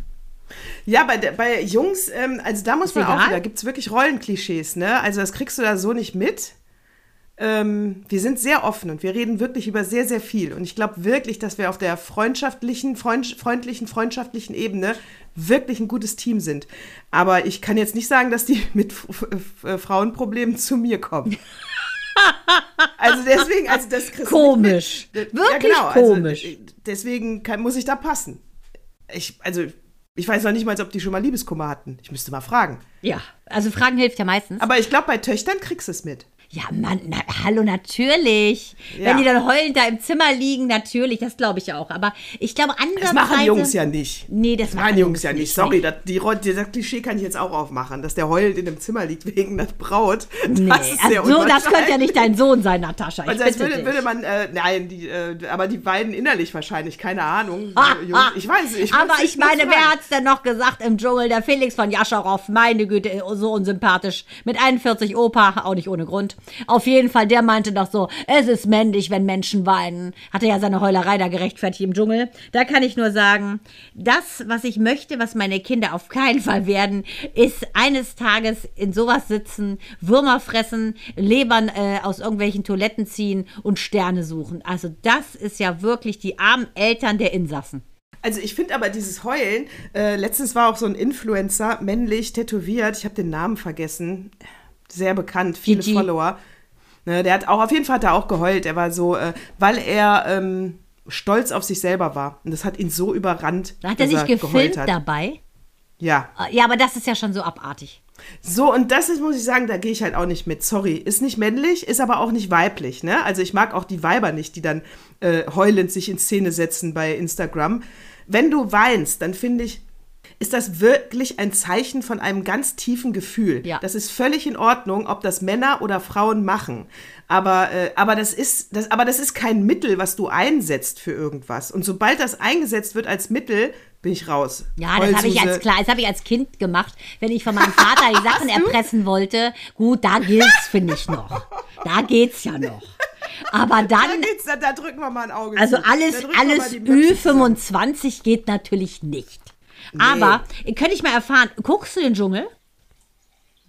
Ja, bei, bei Jungs, ähm, also da muss Ist man auch egal? wieder, gibt es wirklich Rollenklischees, ne? Also das kriegst du da so nicht mit. Ähm, wir sind sehr offen und wir reden wirklich über sehr, sehr viel. Und ich glaube wirklich, dass wir auf der freundschaftlichen, freund, freundlichen, freundschaftlichen Ebene wirklich ein gutes Team sind. Aber ich kann jetzt nicht sagen, dass die mit F Frauenproblemen zu mir kommen. Also deswegen, also das kriegst Komisch. nicht mit. Wirklich also, komisch. äh, deswegen kann, muss ich da passen. Ich, also, ich weiß noch nicht mal, ob die schon mal Liebeskummer hatten. Ich müsste mal fragen. Ja, also Fragen hilft ja meistens. Aber ich glaube, bei Töchtern kriegst du es mit. Ja, Mann, na, hallo, natürlich. Ja. Wenn die dann heulend da im Zimmer liegen, natürlich, das glaube ich auch. Aber ich glaube, Das andererseits. machen Jungs ja nicht. Nee, das Das machen machen Jungs ja Jungs nicht. Sorry, das, die, Ro- das Klischee kann ich jetzt auch aufmachen, dass der heulend in dem Zimmer liegt wegen der Braut. Nee, Das ist sehr also so, das könnte ja nicht dein Sohn sein, Natascha. Ich Also als bitte würde, würde man, äh, nein, die, äh, aber die beiden innerlich wahrscheinlich, keine Ahnung. Ah, Äh, Jungs, ah. ich weiß nicht. Aber ich meine, wer hat's denn noch gesagt im Dschungel? Der Felix von Jascharow, meine Güte, so unsympathisch. Mit 41 Opa, auch nicht ohne Grund. Auf jeden Fall, der meinte doch so, es ist männlich, wenn Menschen weinen. Hatte ja seine Heulerei da gerechtfertigt im Dschungel. Da kann ich nur sagen, das, was ich möchte, was meine Kinder auf keinen Fall werden, ist eines Tages in sowas sitzen, Würmer fressen, Lebern äh, aus irgendwelchen Toiletten ziehen und Sterne suchen. Also das ist ja wirklich die armen Eltern der Insassen. Also ich finde aber dieses Heulen, äh, letztens war auch so ein Influencer, männlich, tätowiert, ich habe den Namen vergessen, sehr bekannt, viele Gigi. Follower. Ne, der hat auch, auf jeden Fall hat er auch geheult. Er war so, äh, weil er ähm, stolz auf sich selber war. Und das hat ihn so überrannt. Hat er sich gefilmt hat. dabei? Ja. Ja, aber das ist ja schon so abartig. So, und das ist, muss ich sagen, da gehe ich halt auch nicht mit. Sorry. Ist nicht männlich, ist aber auch nicht weiblich, ne? Also ich mag auch die Weiber nicht, die dann äh, heulend sich in Szene setzen bei Instagram. Wenn du weinst, dann finde ich, ist das wirklich ein Zeichen von einem ganz tiefen Gefühl. Ja. Das ist völlig in Ordnung, ob das Männer oder Frauen machen. Aber, äh, aber, das ist, das, aber das ist kein Mittel, was du einsetzt für irgendwas. Und sobald das eingesetzt wird als Mittel, bin ich raus. Ja, das habe ich als klar, das habe ich als Kind gemacht, wenn ich von meinem Vater die Sachen erpressen wollte. Gut, da gilt's, finde ich noch. Da geht's ja noch. Aber Da, dann, geht's, da, da drücken wir mal ein Auge also zu. alles, Da alles die Möpse zusammen. Ü25 geht natürlich nicht. Aber könnte ich mal erfahren, guckst du den Dschungel?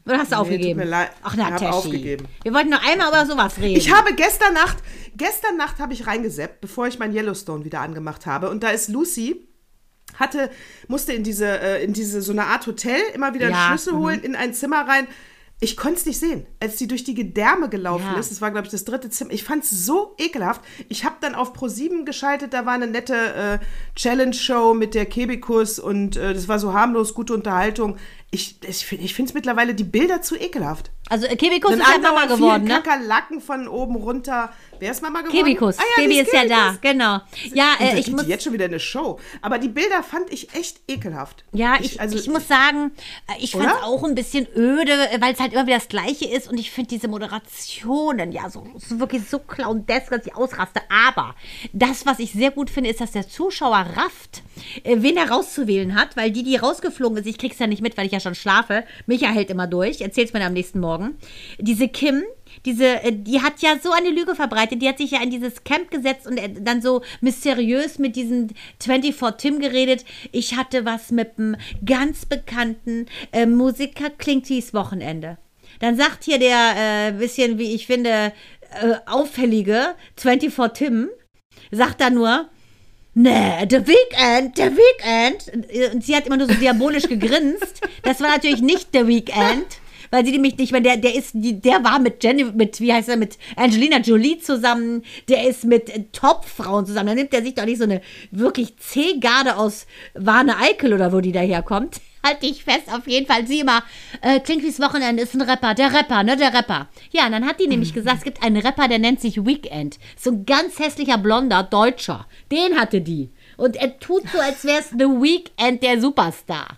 Oder hast du aufgegeben? tut mir leid. Ach na, Ich hab Teschi. aufgegeben. Wir wollten noch einmal über sowas reden. Ich habe gestern Nacht, gestern Nacht habe ich reingeseppt, bevor ich mein Yellowstone wieder angemacht habe. Und da ist Lucy, hatte, musste in diese, äh, in diese, so eine Art Hotel immer wieder Ja, einen Schlüssel holen, in ein Zimmer rein. Ich konnte es nicht sehen, als sie durch die Gedärme gelaufen Ja. ist. Das war, glaube ich, das dritte Zimmer. Ich fand es so ekelhaft. Ich habe dann auf Pro7 geschaltet, da war eine nette äh, Challenge-Show mit der Kebikus und äh, das war so harmlos, gute Unterhaltung. Ich, ich finde es mittlerweile die Bilder zu ekelhaft. also äh, Kebikus Dann ist ja Mama geworden, ne? Kakerlaken von oben runter. Wer ist Mama geworden? Kebikus. Ah, ja, Baby ist ja da, Kebikus. genau. Ja, äh, ich muss jetzt schon wieder eine Show. Aber die Bilder fand ich echt ekelhaft. Ja, ich, also, ich muss sagen, äh, ich fand es auch ein bisschen öde, weil es halt immer wieder das Gleiche ist und ich finde diese Moderationen ja so, so wirklich so clowndesk, dass ich ausraste. Aber das, was ich sehr gut finde, ist, dass der Zuschauer rafft, äh, wen er rauszuwählen hat, weil die, die rausgeflogen ist, ich krieg's ja nicht mit, weil ich ja schon schlafe. Micha hält immer durch, erzähl's mir dann am nächsten Morgen. Diese Kim, diese, äh, die hat ja so eine Lüge verbreitet. Die hat sich ja in dieses Camp gesetzt und äh, dann so mysteriös mit diesem 24 Tim geredet. Ich hatte was mit einem ganz bekannten äh, Musiker Klinkies Wochenende. Dann sagt hier der äh, bisschen, wie ich finde, äh, auffällige 24 Tim, sagt da nur, Nee, The Weekend, The Weekend. Und sie hat immer nur so diabolisch gegrinst. Das war natürlich nicht The Weekend. Weil sie nämlich nicht mehr, der, der ist, der war mit Jenny, mit, wie heißt er, mit Angelina Jolie zusammen, der ist mit äh, Top-Frauen zusammen. Da nimmt er sich doch nicht so eine wirklich C-Garde aus Warne Eickel oder wo die daherkommt. Halt dich fest, auf jeden Fall. Sie immer, äh, klingt wie's Wochenende, ist ein Rapper, der Rapper, ne, der Rapper. Ja, und dann hat die nämlich gesagt, es gibt einen Rapper, der nennt sich Weekend. So ein ganz hässlicher blonder Deutscher. Den hatte die. Und er tut so, als wär's The Weekend der Superstar.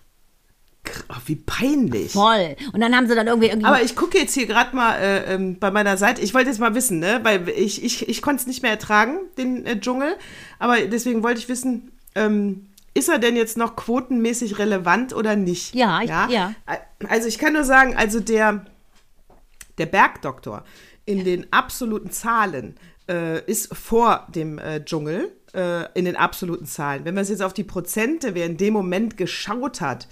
Ach, wie peinlich. Voll. Und dann haben sie dann irgendwie irgendwie. Aber ich gucke jetzt hier gerade mal äh, ähm, bei meiner Seite. Ich wollte jetzt mal wissen, ne? Weil ich, ich, ich konnte es nicht mehr ertragen, den äh, Dschungel. Aber deswegen wollte ich wissen, ähm, ist er denn jetzt noch quotenmäßig relevant oder nicht? Ja, ich- ja. Also ich kann nur sagen, also der, der Bergdoktor in den absoluten Zahlen äh, ist vor dem äh, Dschungel äh, in den absoluten Zahlen. Wenn man es jetzt auf die Prozente, wer in dem Moment geschaut hat,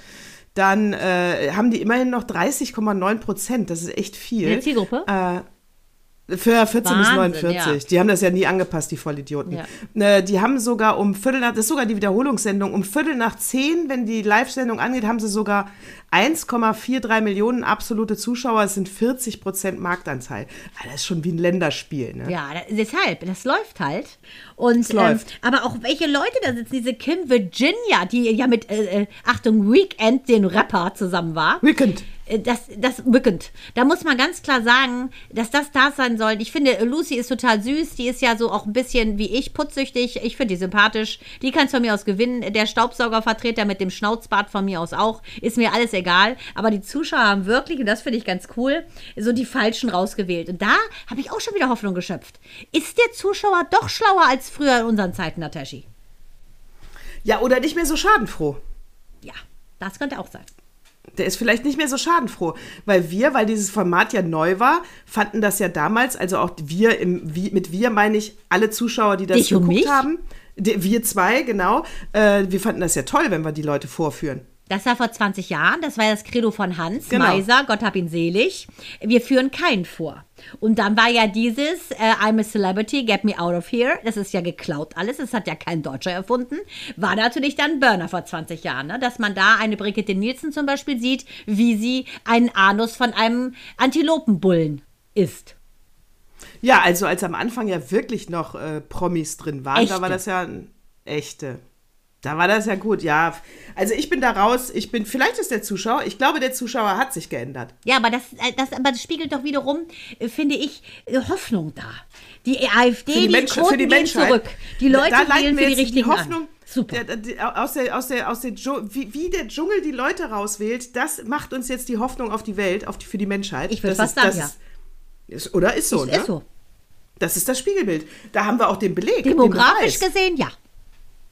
dann äh, haben die immerhin noch 30,9 Prozent. Das ist echt viel. Der Zielgruppe? Äh, für 14 bis Wahnsinn, 49. ja. Die haben das ja nie angepasst, die Vollidioten. Ja. Äh, die haben sogar um Viertel nach, das ist sogar die Wiederholungssendung, um Viertel nach zehn, wenn die Live-Sendung angeht, haben sie sogar 1,43 Millionen absolute Zuschauer. Es sind 40 Prozent Marktanteil. Ah, Das ist schon wie ein Länderspiel. Ne? Ja, deshalb, das läuft halt. Und ähm, läuft. aber auch welche Leute da sitzen, diese Kim Virginia, die ja mit äh, äh, Achtung Weekend den Rapper zusammen war. Weekend. Äh, Das, das Weekend. Da muss man ganz klar sagen, dass das da sein soll. Ich finde, Lucy ist total süß. Die ist ja so auch ein bisschen wie ich, putzsüchtig. Ich finde die sympathisch. Die kann von mir aus gewinnen. Der Staubsaugervertreter mit dem Schnauzbart von mir aus auch. Ist mir alles egal. Aber die Zuschauer haben wirklich, und das finde ich ganz cool, so die Falschen rausgewählt. Und da habe ich auch schon wieder Hoffnung geschöpft. Ist der Zuschauer doch schlauer als früher in unseren Zeiten, Nataschi? Ja, oder nicht mehr so schadenfroh. Ja, das könnte auch sein. Der ist vielleicht nicht mehr so schadenfroh, weil wir, weil dieses Format ja neu war, fanden das ja damals, also auch wir, im, wie, mit wir meine ich alle Zuschauer, die das Dich geguckt haben, wir zwei, genau, äh, wir fanden das ja toll, wenn wir die Leute vorführen. Das war vor 20 Jahren, das war das Credo von Hans Genau. Meiser, Gott hab ihn selig. Wir führen keinen vor. Und dann war ja dieses äh, I'm a Celebrity, get me out of here. Das ist ja geklaut alles, das hat ja kein Deutscher erfunden. War natürlich dann Burner vor 20 Jahren, ne? dass man da eine Brigitte Nielsen zum Beispiel sieht, wie sie einen Anus von einem Antilopenbullen isst. Ja, also als am Anfang ja wirklich noch äh, Promis drin waren, da Echte. war das ja ein echte. Da war das ja gut, ja. Also ich bin da raus, ich bin, vielleicht ist der Zuschauer, ich glaube, der Zuschauer hat sich geändert. Ja, aber das, äh, das, aber das spiegelt doch wiederum, äh, finde ich, äh, Hoffnung da. Die AfD, Für die, die, Mensch, Quoten für die gehen zurück. Die Leute da wir für die richtigen die Hoffnung, an. Super. Der, der, aus der, aus der, aus der wie, wie der Dschungel die Leute rauswählt, das macht uns jetzt die Hoffnung auf die Welt, auf die, für die Menschheit. Ich würd Das fast ist- sagen, das Ist, oder ist so, ist, ne? ist so. Das ist das Spiegelbild. Da haben wir auch den Beleg. den Demografisch Beweis. gesehen, ja.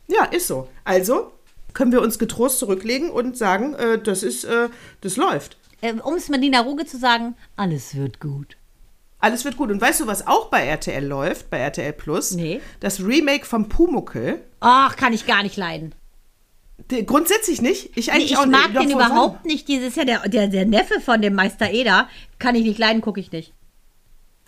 Ja, ist so. Also können wir uns getrost zurücklegen und sagen, äh, das ist, äh, das läuft. Äh, um es mit Nina Ruge zu sagen, alles wird gut. Alles wird gut. Und weißt du, was auch bei RTL läuft, bei RTL Plus? Nee. Das Remake vom Pumuckel. Ach, kann ich gar nicht leiden. Grundsätzlich nicht. Ich Nee, eigentlich ich auch mag nicht. den überhaupt nicht. Dieses ist ja der, der, der Neffe von dem Meister Eder. Kann ich nicht leiden, gucke ich nicht.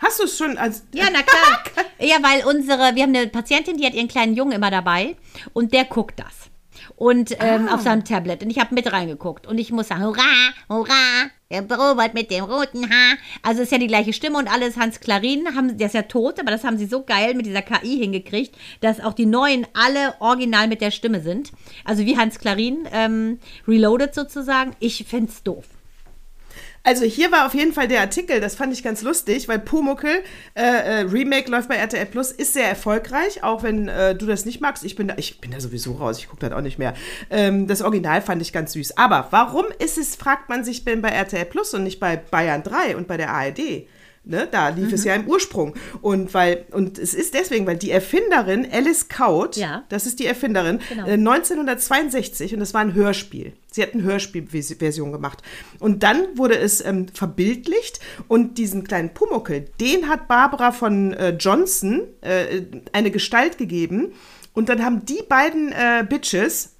Hast du es schon als. Ja, na klar. ja, weil unsere, wir haben eine Patientin, die hat ihren kleinen Jungen immer dabei und der guckt das. Und ähm, Ah. auf seinem Tablet. Und ich habe mit reingeguckt. Und ich muss sagen, hurra, hurra, der Robert mit dem roten Haar. Also ist ja die gleiche Stimme und alles. Hans Klarin, haben, der ist ja tot, aber das haben sie so geil mit dieser KI hingekriegt, dass auch die neuen alle original mit der Stimme sind. Also wie Hans Klarin, ähm, reloaded sozusagen. Ich find's doof. Also hier war auf jeden Fall der Artikel, das fand ich ganz lustig, weil Pumuckel äh, äh, Remake läuft bei RTL Plus, ist sehr erfolgreich, auch wenn äh, du das nicht magst. Ich bin da, ich bin da sowieso raus, ich gucke das auch nicht mehr. Ähm, das Original fand ich ganz süß. Aber warum ist es, fragt man sich denn bei RTL Plus und nicht bei Bayern 3 und bei der ARD? Ne, da lief Mhm. es ja im Ursprung. Und weil, und es ist deswegen, weil die Erfinderin Alice Kaut, Ja. das ist die Erfinderin, Genau. äh, 1962 und das war ein Hörspiel. Sie hat eine Hörspielversion gemacht. Und dann wurde es ähm, verbildlicht und diesen kleinen Pumuckel, den hat Barbara von äh, Johnson äh, eine Gestalt gegeben. Und dann haben die beiden äh, Bitches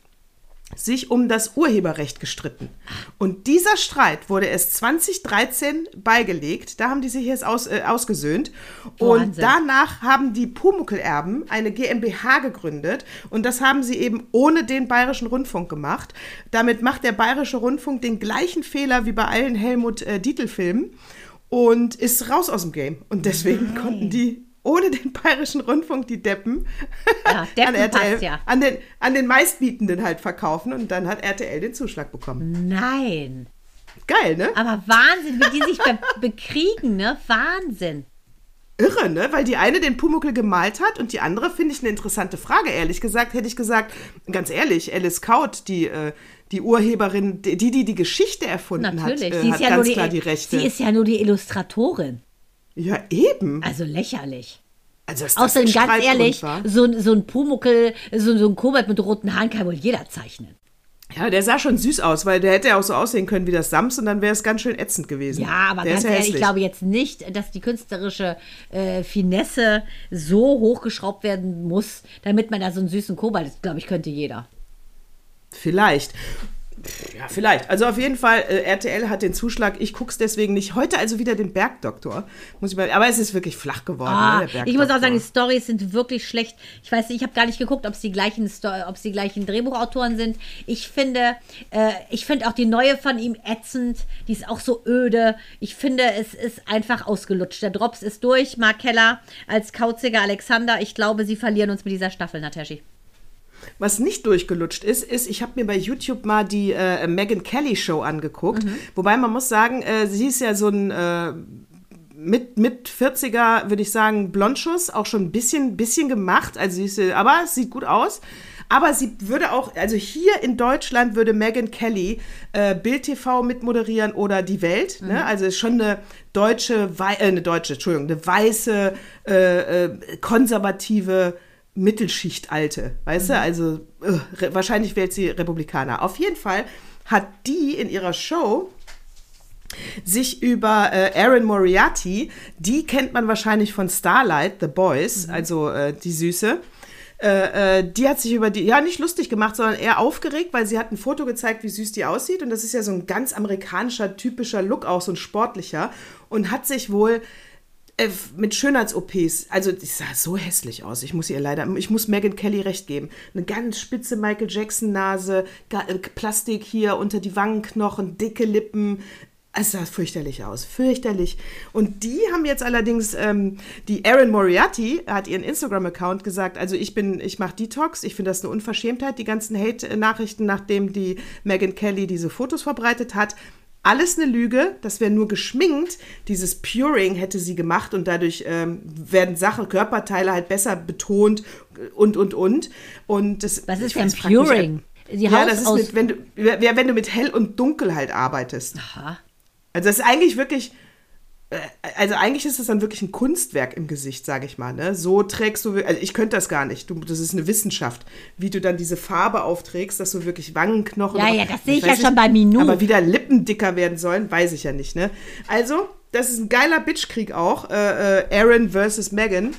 sich um das Urheberrecht gestritten. Und dieser Streit wurde erst 2013 beigelegt. Da haben die sich jetzt aus, äh, ausgesöhnt. Und Wahnsinn. danach haben die Pumuckl-Erben eine GmbH gegründet. Und das haben sie eben ohne den Bayerischen Rundfunk gemacht. Damit macht der Bayerische Rundfunk den gleichen Fehler wie bei allen Helmut äh, Dietl-Filmen und ist raus aus dem Game. Und deswegen konnten die ohne den Bayerischen Rundfunk die Deppen, Ja, Deppen an RTL, passt ja. an, den, an den meistbietenden halt verkaufen und dann hat RTL den Zuschlag bekommen. Nein. Geil, ne? Aber Wahnsinn, wie die sich be bekriegen, ne? Wahnsinn. Irre, ne? Weil die eine den Pumuckel gemalt hat und die andere finde ich eine interessante Frage. Ehrlich gesagt hätte ich gesagt, ganz ehrlich, Alice Kaut, die, äh, die Urheberin, die, die die Geschichte erfunden Natürlich. hat, äh, sie, ist hat ja nur ganz die, klar die Rechte. sie ist ja nur die Illustratorin. Ja, eben. Also lächerlich. Also, das Außerdem, ein ganz ehrlich, war. so, ein- so ein Pumuckel, so, so ein Kobold mit roten Haaren kann wohl jeder zeichnen. Ja, der sah schon süß aus, weil der hätte ja auch so aussehen können wie das Sams und dann wäre es ganz schön ätzend gewesen. Ja, aber der ganz ist ehrlich, ich glaube jetzt nicht, dass die künstlerische äh, Finesse so hochgeschraubt werden muss, damit man da so einen süßen Kobold, das glaube ich, könnte jeder. Vielleicht. Ja, vielleicht. Also auf jeden Fall, äh, RTL hat den Zuschlag. Ich gucke es deswegen nicht. Heute also wieder den Bergdoktor. Muss ich mal, aber es ist wirklich flach geworden. Ah, ne, ich muss auch sagen, die. Stories sind wirklich schlecht. Ich weiß nicht, ich habe gar nicht geguckt, ob es die gleichen, ob die gleichen Drehbuchautoren sind. Ich finde, äh, ich finde auch die neue von ihm ätzend. Die ist auch so öde. Ich finde, es ist einfach ausgelutscht. Der Drops ist durch. Mark Keller als kauziger Alexander. Ich glaube, sie verlieren uns mit dieser Staffel, Nataschi. Was nicht durchgelutscht ist, ist, ich habe mir bei YouTube mal die äh, Megan Kelly Show angeguckt. Mhm. Wobei man muss sagen, äh, sie ist ja so ein äh, mit, mit 40er, würde ich sagen, Blondschuss, auch schon ein bisschen, bisschen gemacht. Also sie ist, äh, aber es sieht gut aus. Aber sie würde auch, also hier in Deutschland würde Megan Kelly äh, Bild TV mitmoderieren oder Die Welt. Mhm. Ne? Also ist schon eine deutsche, wei äh, eine deutsche, Entschuldigung, eine weiße, äh, äh, konservative Mittelschicht alte, weißt du? Also äh, wahrscheinlich wählt sie Republikaner. Auf jeden Fall hat die in ihrer Show sich über äh, Aaron Moriarty, die kennt man wahrscheinlich von Starlight, The Boys, mhm. also äh, die Süße. Äh, äh, die hat sich über die, ja, nicht lustig gemacht, sondern eher aufgeregt, weil sie hat ein Foto gezeigt, wie süß die aussieht. Und das ist ja so ein ganz amerikanischer, typischer Look, auch so ein sportlicher. Und hat sich wohl äh, mit Schönheits-OPs, also die sah so hässlich aus. Ich muss ihr leider, ich muss Megan Kelly recht geben. Eine ganz spitze Michael Jackson-Nase, äh, Plastik hier unter die Wangenknochen, dicke Lippen, es sah fürchterlich aus, fürchterlich. Und die haben jetzt allerdings, ähm, die Erin Moriarty hat ihren Instagram-Account gesagt, also ich bin, ich mache Detox, ich finde das eine Unverschämtheit, die ganzen Hate-Nachrichten, nachdem die Megan Kelly diese Fotos verbreitet hat. Alles eine Lüge, das wäre nur geschminkt. Dieses Puring hätte sie gemacht und dadurch ähm, werden Sachen, Körperteile halt besser betont und, und, und. und das, Was ist denn Puring? Die ja, das ist mit, wenn du, wenn du mit hell und dunkel halt arbeitest. Aha. Also das ist eigentlich wirklich, also eigentlich ist das dann wirklich ein Kunstwerk im Gesicht, sage ich mal. Ne? So trägst du, also ich könnte das gar nicht. Du, das ist eine Wissenschaft, wie du dann diese Farbe aufträgst, dass du wirklich Wangenknochen. Ja, ja, das sehe ich ja nicht, schon bei Minuten. Aber wieder Lippen dicker werden sollen, weiß ich ja nicht. Ne? Also, das ist ein geiler Bitchkrieg auch. Äh, äh, Aaron versus Megan.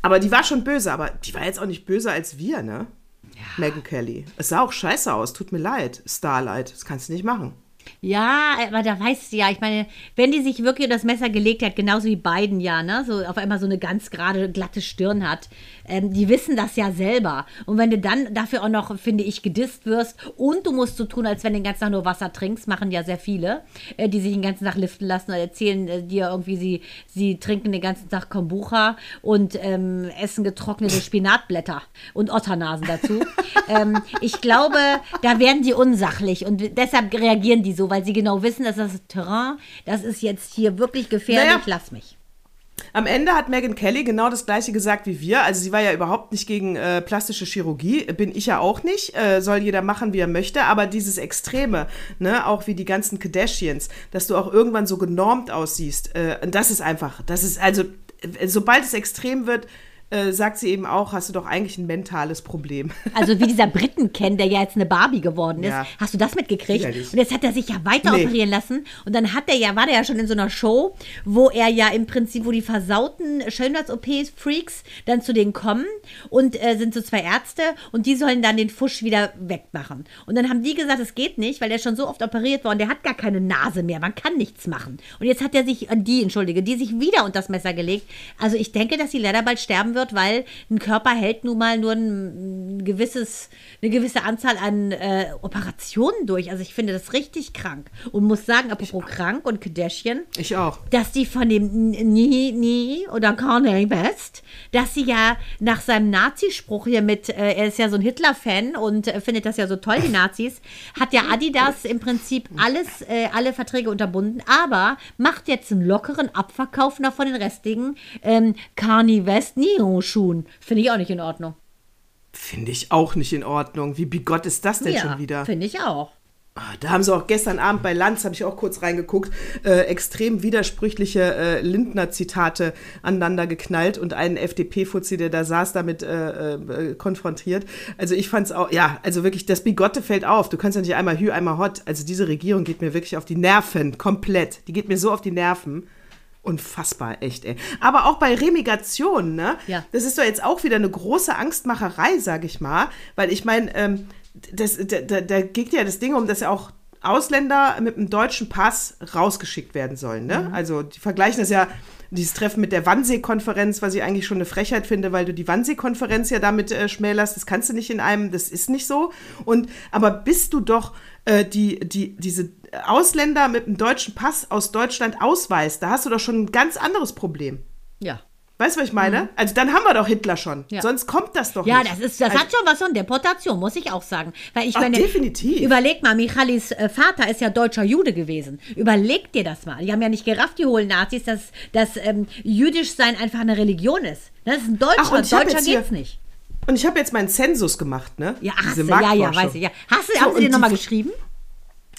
Aber die war schon böse, aber die war jetzt auch nicht böser als wir, ne? Ja. Megan Kelly. Es sah auch scheiße aus, tut mir leid. Starlight, das kannst du nicht machen. Ja, aber da weißt du ja, ich meine, wenn die sich wirklich das Messer gelegt hat, genauso wie beiden ja, ne, so auf einmal so eine ganz gerade, glatte Stirn hat, ähm, die wissen das ja selber. Und wenn du dann dafür auch noch, finde ich, gedisst wirst und du musst so tun, als wenn du den ganzen Tag nur Wasser trinkst, machen ja sehr viele, äh, die sich den ganzen Tag liften lassen oder erzählen äh, dir irgendwie, sie, sie trinken den ganzen Tag Kombucha und ähm, essen getrocknete Spinatblätter und Otternasen dazu. ähm, ich glaube, da werden die unsachlich und deshalb reagieren die so, weil sie genau wissen, dass das Terrain, das ist jetzt hier wirklich gefährlich, naja. lass mich. Am Ende hat Megan Kelly genau das gleiche gesagt wie wir. Also sie war ja überhaupt nicht gegen äh, plastische Chirurgie, bin ich ja auch nicht. Äh, soll jeder machen, wie er möchte. Aber dieses Extreme, ne, auch wie die ganzen Kardashians, dass du auch irgendwann so genormt aussiehst, äh, das ist einfach, das ist also, sobald es extrem wird, äh, sagt sie eben auch, hast du doch eigentlich ein mentales Problem. Also wie dieser Briten-Ken, der ja jetzt eine Barbie geworden ist. Ja. Hast du das mitgekriegt? Sicherlich. Und jetzt hat er sich ja weiter nee. operieren lassen. Und dann hat er ja, war der ja schon in so einer Show, wo er ja im Prinzip, wo die versauten Schönheits-OP-Freaks dann zu denen kommen und äh, sind so zwei Ärzte und die sollen dann den Fusch wieder wegmachen. Und dann haben die gesagt, es geht nicht, weil der schon so oft operiert war und der hat gar keine Nase mehr. Man kann nichts machen. Und jetzt hat er sich, äh, die, entschuldige, die sich wieder unter das Messer gelegt. Also ich denke, dass sie leider bald sterben wird wird, weil ein Körper hält nun mal nur ein gewisses, eine gewisse Anzahl an äh, Operationen durch. Also ich finde das richtig krank. Und muss sagen, apropos krank und Kardashian. Ich auch. Dass die von dem Nie, Nie oder Kanye West, dass sie ja nach seinem Nazispruch hier mit, äh, er ist ja so ein Hitler-Fan und äh, findet das ja so toll, die Nazis, hat ja Adidas im Prinzip alles, äh, alle Verträge unterbunden, aber macht jetzt einen lockeren Abverkauf noch von den restlichen ähm, Kanye West Neo Schuhen. Finde ich auch nicht in Ordnung. Finde ich auch nicht in Ordnung. Wie bigott ist das denn ja, schon wieder? Finde ich auch. Ah, da haben sie auch gestern Abend bei Lanz, habe ich auch kurz reingeguckt, äh, extrem widersprüchliche äh, Lindner-Zitate aneinander geknallt und einen FDP-Fuzzi, der da saß, damit äh, äh, konfrontiert. Also ich fand es auch, ja, also wirklich, das Bigotte fällt auf. Du kannst ja nicht einmal Hü, einmal Hot. Also diese Regierung geht mir wirklich auf die Nerven, komplett. Die geht mir so auf die Nerven. Unfassbar, echt, ey. Aber auch bei Remigration, ne? Ja. Das ist doch jetzt auch wieder eine große Angstmacherei, sag ich mal. Weil ich meine, ähm, das, da, da, da geht ja das Ding um, dass ja auch Ausländer mit einem deutschen Pass rausgeschickt werden sollen. Ne? Mhm. Also die vergleichen das ja, dieses Treffen mit der Wannsee-Konferenz, was ich eigentlich schon eine Frechheit finde, weil du die Wannsee-Konferenz ja damit äh, schmälerst. Das kannst du nicht in einem, das ist nicht so. Und aber bist du doch äh, die, die, diese Ausländer mit einem deutschen Pass aus Deutschland ausweist, da hast du doch schon ein ganz anderes Problem. Ja. Weißt du, was ich meine? Mhm. Also dann haben wir doch Hitler schon. Ja. Sonst kommt das doch ja, nicht. Ja, das, ist, das also, hat schon was von Deportation, muss ich auch sagen. Weil ich Ach, meine, definitiv. Überleg mal, Michalis äh, Vater ist ja deutscher Jude gewesen. Überleg dir das mal. Die haben ja nicht gerafft, die hohlen Nazis, dass, dass ähm, jüdisch sein einfach eine Religion ist. Das ist ein Deutscher. Ach, Deutscher geht's nicht. Und ich habe jetzt meinen Zensus gemacht, ne? Ja, ach, ja, ja, weiß ich. Ja. Hast du, so, haben sie dir nochmal geschrieben?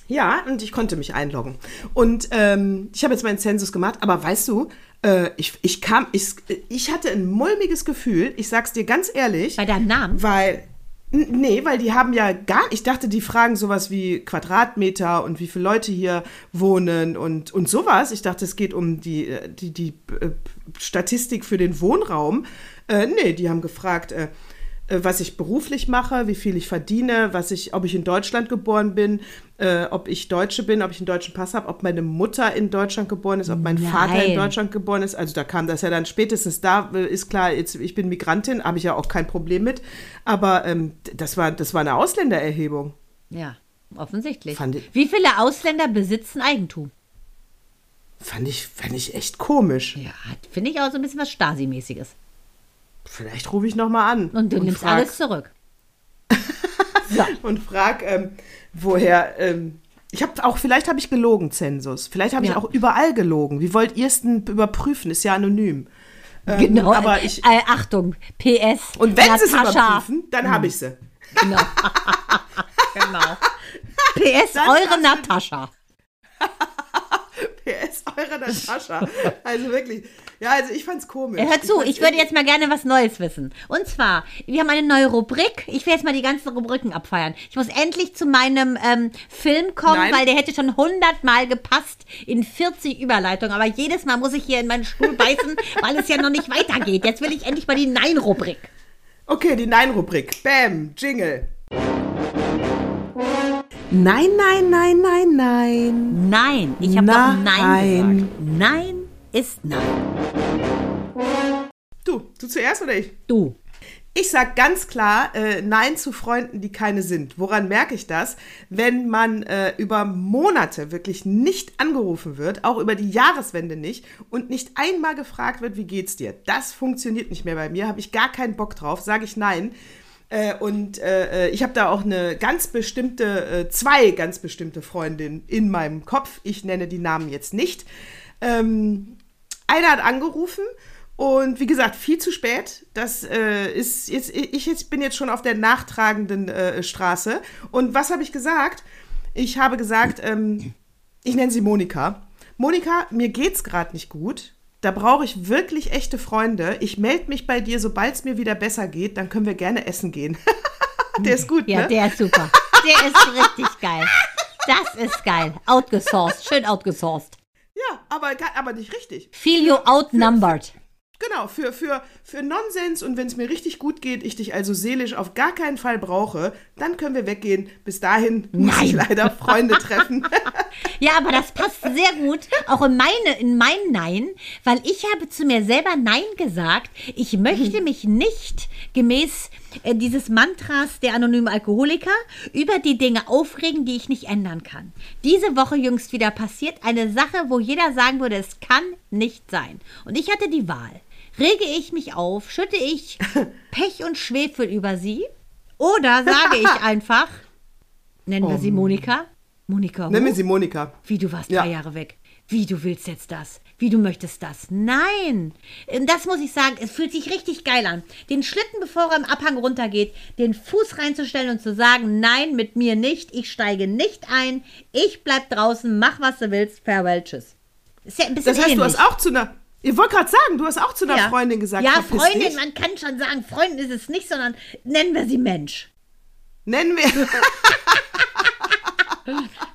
Ja, und ich konnte mich einloggen. Und ähm, ich habe jetzt meinen Zensus gemacht, aber weißt du, äh, ich, ich kam, ich, ich hatte ein mulmiges Gefühl, ich sag's dir ganz ehrlich. Bei deinem Namen? Weil, Nee, weil die haben ja gar Ich dachte, die fragen sowas wie Quadratmeter und wie viele Leute hier wohnen und, und sowas. Ich dachte, es geht um die, die, die äh, Statistik für den Wohnraum. Äh, nee, die haben gefragt, äh, äh, was ich beruflich mache, wie viel ich verdiene, was ich, ob ich in Deutschland geboren bin, äh, ob ich Deutsche bin, ob ich einen deutschen Pass habe, ob meine Mutter in Deutschland geboren ist, ob mein Nein. Vater in Deutschland geboren ist. Also da kam das ja dann spätestens da, äh, ist klar, jetzt, ich bin Migrantin, habe ich ja auch kein Problem mit. Aber ähm, das, war, das war eine Ausländererhebung. Ja, offensichtlich. Ich, wie viele Ausländer besitzen Eigentum? Fand ich, fand ich echt komisch. Ja, finde ich auch so ein bisschen was Stasi-mäßiges. Vielleicht rufe ich noch mal an. Und du und nimmst frag, alles zurück. Und frag, ähm, woher. Ähm, ich habe auch, vielleicht habe ich gelogen, Zensus. Vielleicht habe ich auch überall gelogen. Wie wollt ihr es denn überprüfen? Ist ja anonym. Ähm, genau. Aber ich, äh, Achtung, PS. Und wenn sie es überprüfen, dann hm. habe ich sie. Genau. genau. PS, dann eure Natascha. PS, eure Natascha. Also wirklich. Ja, also ich fand's komisch. Hör zu, ich, ich würde jetzt mal gerne was Neues wissen. Und zwar, wir haben eine neue Rubrik. Ich will jetzt mal die ganzen Rubriken abfeiern. Ich muss endlich zu meinem ähm, Film kommen, Nein. weil der hätte schon 100 Mal gepasst in 40 Überleitungen. Aber jedes Mal muss ich hier in meinen Stuhl beißen, weil es ja noch nicht weitergeht. Jetzt will ich endlich mal die Nein-Rubrik. Okay, die Nein-Rubrik. Bam, Jingle. Nein, nein, nein, nein, nein. Nein, ich habe doch Nein gesagt. Nein ist Nein. Du, du zuerst oder ich? Du. Ich sage ganz klar äh, Nein zu Freunden, die keine sind. Woran merke ich das? Wenn man äh, über Monate wirklich nicht angerufen wird, auch über die Jahreswende nicht und nicht einmal gefragt wird, wie geht's dir? Das funktioniert nicht mehr bei mir, habe ich gar keinen Bock drauf, sage ich Nein. Äh, und äh, äh, ich habe da auch eine ganz bestimmte, äh, zwei ganz bestimmte Freundinnen in meinem Kopf. Ich nenne die Namen jetzt nicht. Ähm, einer hat angerufen und wie gesagt, viel zu spät. Das äh, ist jetzt, ich jetzt bin jetzt schon auf der nachtragenden äh, Straße. Und was habe ich gesagt? Ich habe gesagt, ähm, ich nenne sie Monika. Monika, mir geht's gerade nicht gut. Da brauche ich wirklich echte Freunde. Ich melde mich bei dir, sobald es mir wieder besser geht. Dann können wir gerne essen gehen. der ist gut, ja, ne? der ist super. Der ist richtig geil. Das ist geil. Outgesourced. Schön outgesourced. Ja, aber, aber nicht richtig. Feel you outnumbered. Genau, für, für, für Nonsens und wenn es mir richtig gut geht, ich dich also seelisch auf gar keinen Fall brauche, dann können wir weggehen. Bis dahin muss Nein. ich leider Freunde treffen. ja, aber das passt sehr gut auch in meine in mein Nein, weil ich habe zu mir selber Nein gesagt. Ich möchte mich nicht gemäß äh, dieses Mantras der anonymen Alkoholiker über die Dinge aufregen, die ich nicht ändern kann. Diese Woche jüngst wieder passiert eine Sache, wo jeder sagen würde, es kann nicht sein. Und ich hatte die Wahl rege ich mich auf, schütte ich Pech und Schwefel über sie oder sage ich einfach, nennen wir sie Monika? Monika. Nennen wir sie Monika. Wie, du warst ja. drei Jahre weg. Wie, du willst jetzt das? Wie, du möchtest das? Nein! Das muss ich sagen, es fühlt sich richtig geil an. Den Schlitten, bevor er im Abhang runtergeht, den Fuß reinzustellen und zu sagen, nein, mit mir nicht, ich steige nicht ein, ich bleib draußen, mach was du willst, farewell, tschüss. Ist ja ein bisschen das heißt, ähnlich. du hast auch zu einer ich wollte gerade sagen, du hast auch zu einer ja. Freundin gesagt. Ja, Freundin, dich. man kann schon sagen, Freundin ist es nicht, sondern nennen wir sie Mensch. Nennen wir.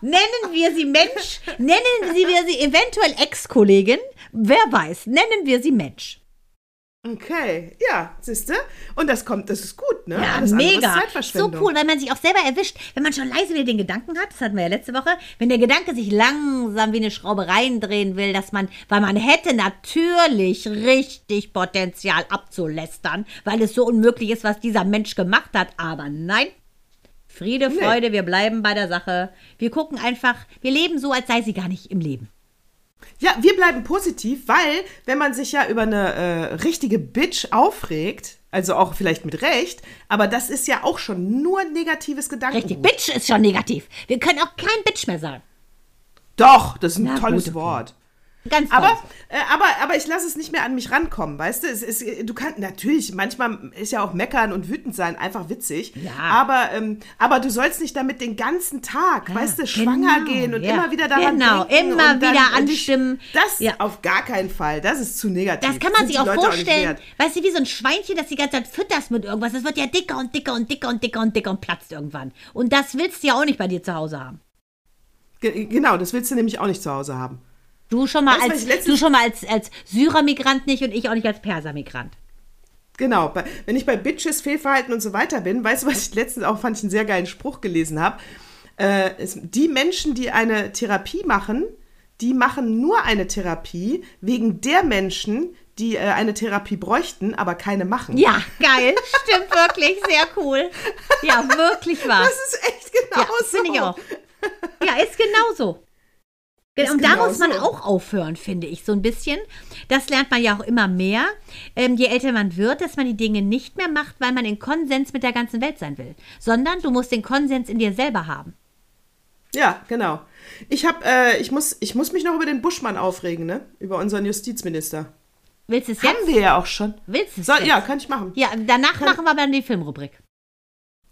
nennen wir sie Mensch, nennen wir sie eventuell Ex-Kollegin, wer weiß, nennen wir sie Mensch. Okay, ja, siehst du? Und das kommt, das ist gut, ne? Ja, Alles mega. So cool, weil man sich auch selber erwischt, wenn man schon leise wieder den Gedanken hat, das hatten wir ja letzte Woche, wenn der Gedanke sich langsam wie eine Schraube reindrehen will, dass man, weil man hätte natürlich richtig Potenzial abzulästern, weil es so unmöglich ist, was dieser Mensch gemacht hat, aber nein. Friede, Freude, nee. wir bleiben bei der Sache. Wir gucken einfach, wir leben so, als sei sie gar nicht im Leben. Ja, wir bleiben positiv, weil wenn man sich ja über eine äh, richtige Bitch aufregt, also auch vielleicht mit Recht, aber das ist ja auch schon nur negatives Gedankengut. Richtig, Bitch ist schon negativ. Wir können auch kein Bitch mehr sagen. Doch, das ist ein Na, tolles gut, okay. Wort. Ganz. Aber, äh, aber, aber ich lasse es nicht mehr an mich rankommen, weißt du? Es ist, du kannst natürlich, manchmal ist ja auch meckern und wütend sein einfach witzig. Ja. Aber, ähm, aber du sollst nicht damit den ganzen Tag, weißt du, schwanger genau, gehen und ja. immer wieder daran Genau, denken. immer und dann, wieder dich- anstimmen. Das Ja. auf gar keinen Fall. Das ist zu negativ. Das kann man sich auch Leute vorstellen, wert. weißt du, wie so ein Schweinchen, das die ganze Zeit fütterst mit irgendwas. Das wird ja dicker und dicker und dicker und dicker und dicker und platzt irgendwann. Und das willst du ja auch nicht bei dir zu Hause haben. Ge genau, das willst du nämlich auch nicht zu Hause haben. Du schon mal als, du schon mal als, als Syrer-Migrant nicht und ich auch nicht als Perser-Migrant. Genau, bei, wenn ich bei Bitches, Fehlverhalten und so weiter bin, weißt du, was ich letztens auch fand ich einen sehr geilen Spruch gelesen habe? Äh, die Menschen, die eine Therapie machen, die machen nur eine Therapie wegen der Menschen, die äh, eine Therapie bräuchten, aber keine machen. Ja, geil. Stimmt wirklich. Sehr cool. Ja, wirklich wahr. Das ist echt genau Ja, so. finde ich auch. Ja, ist genauso. Ist und da genau muss man so. auch aufhören, finde ich, so ein bisschen. Das lernt man ja auch immer mehr, ähm, je älter man wird, dass man die Dinge nicht mehr macht, weil man in Konsens mit der ganzen Welt sein will, sondern du musst den Konsens in dir selber haben. Ja, genau. Ich hab, äh, ich muss, ich muss mich noch über den Buschmann aufregen, ne? Über unseren Justizminister. Willst du es jetzt? Haben wir ja auch schon. Willst du es So, ja, kann ich machen. Ja, danach machen wir dann die Filmrubrik.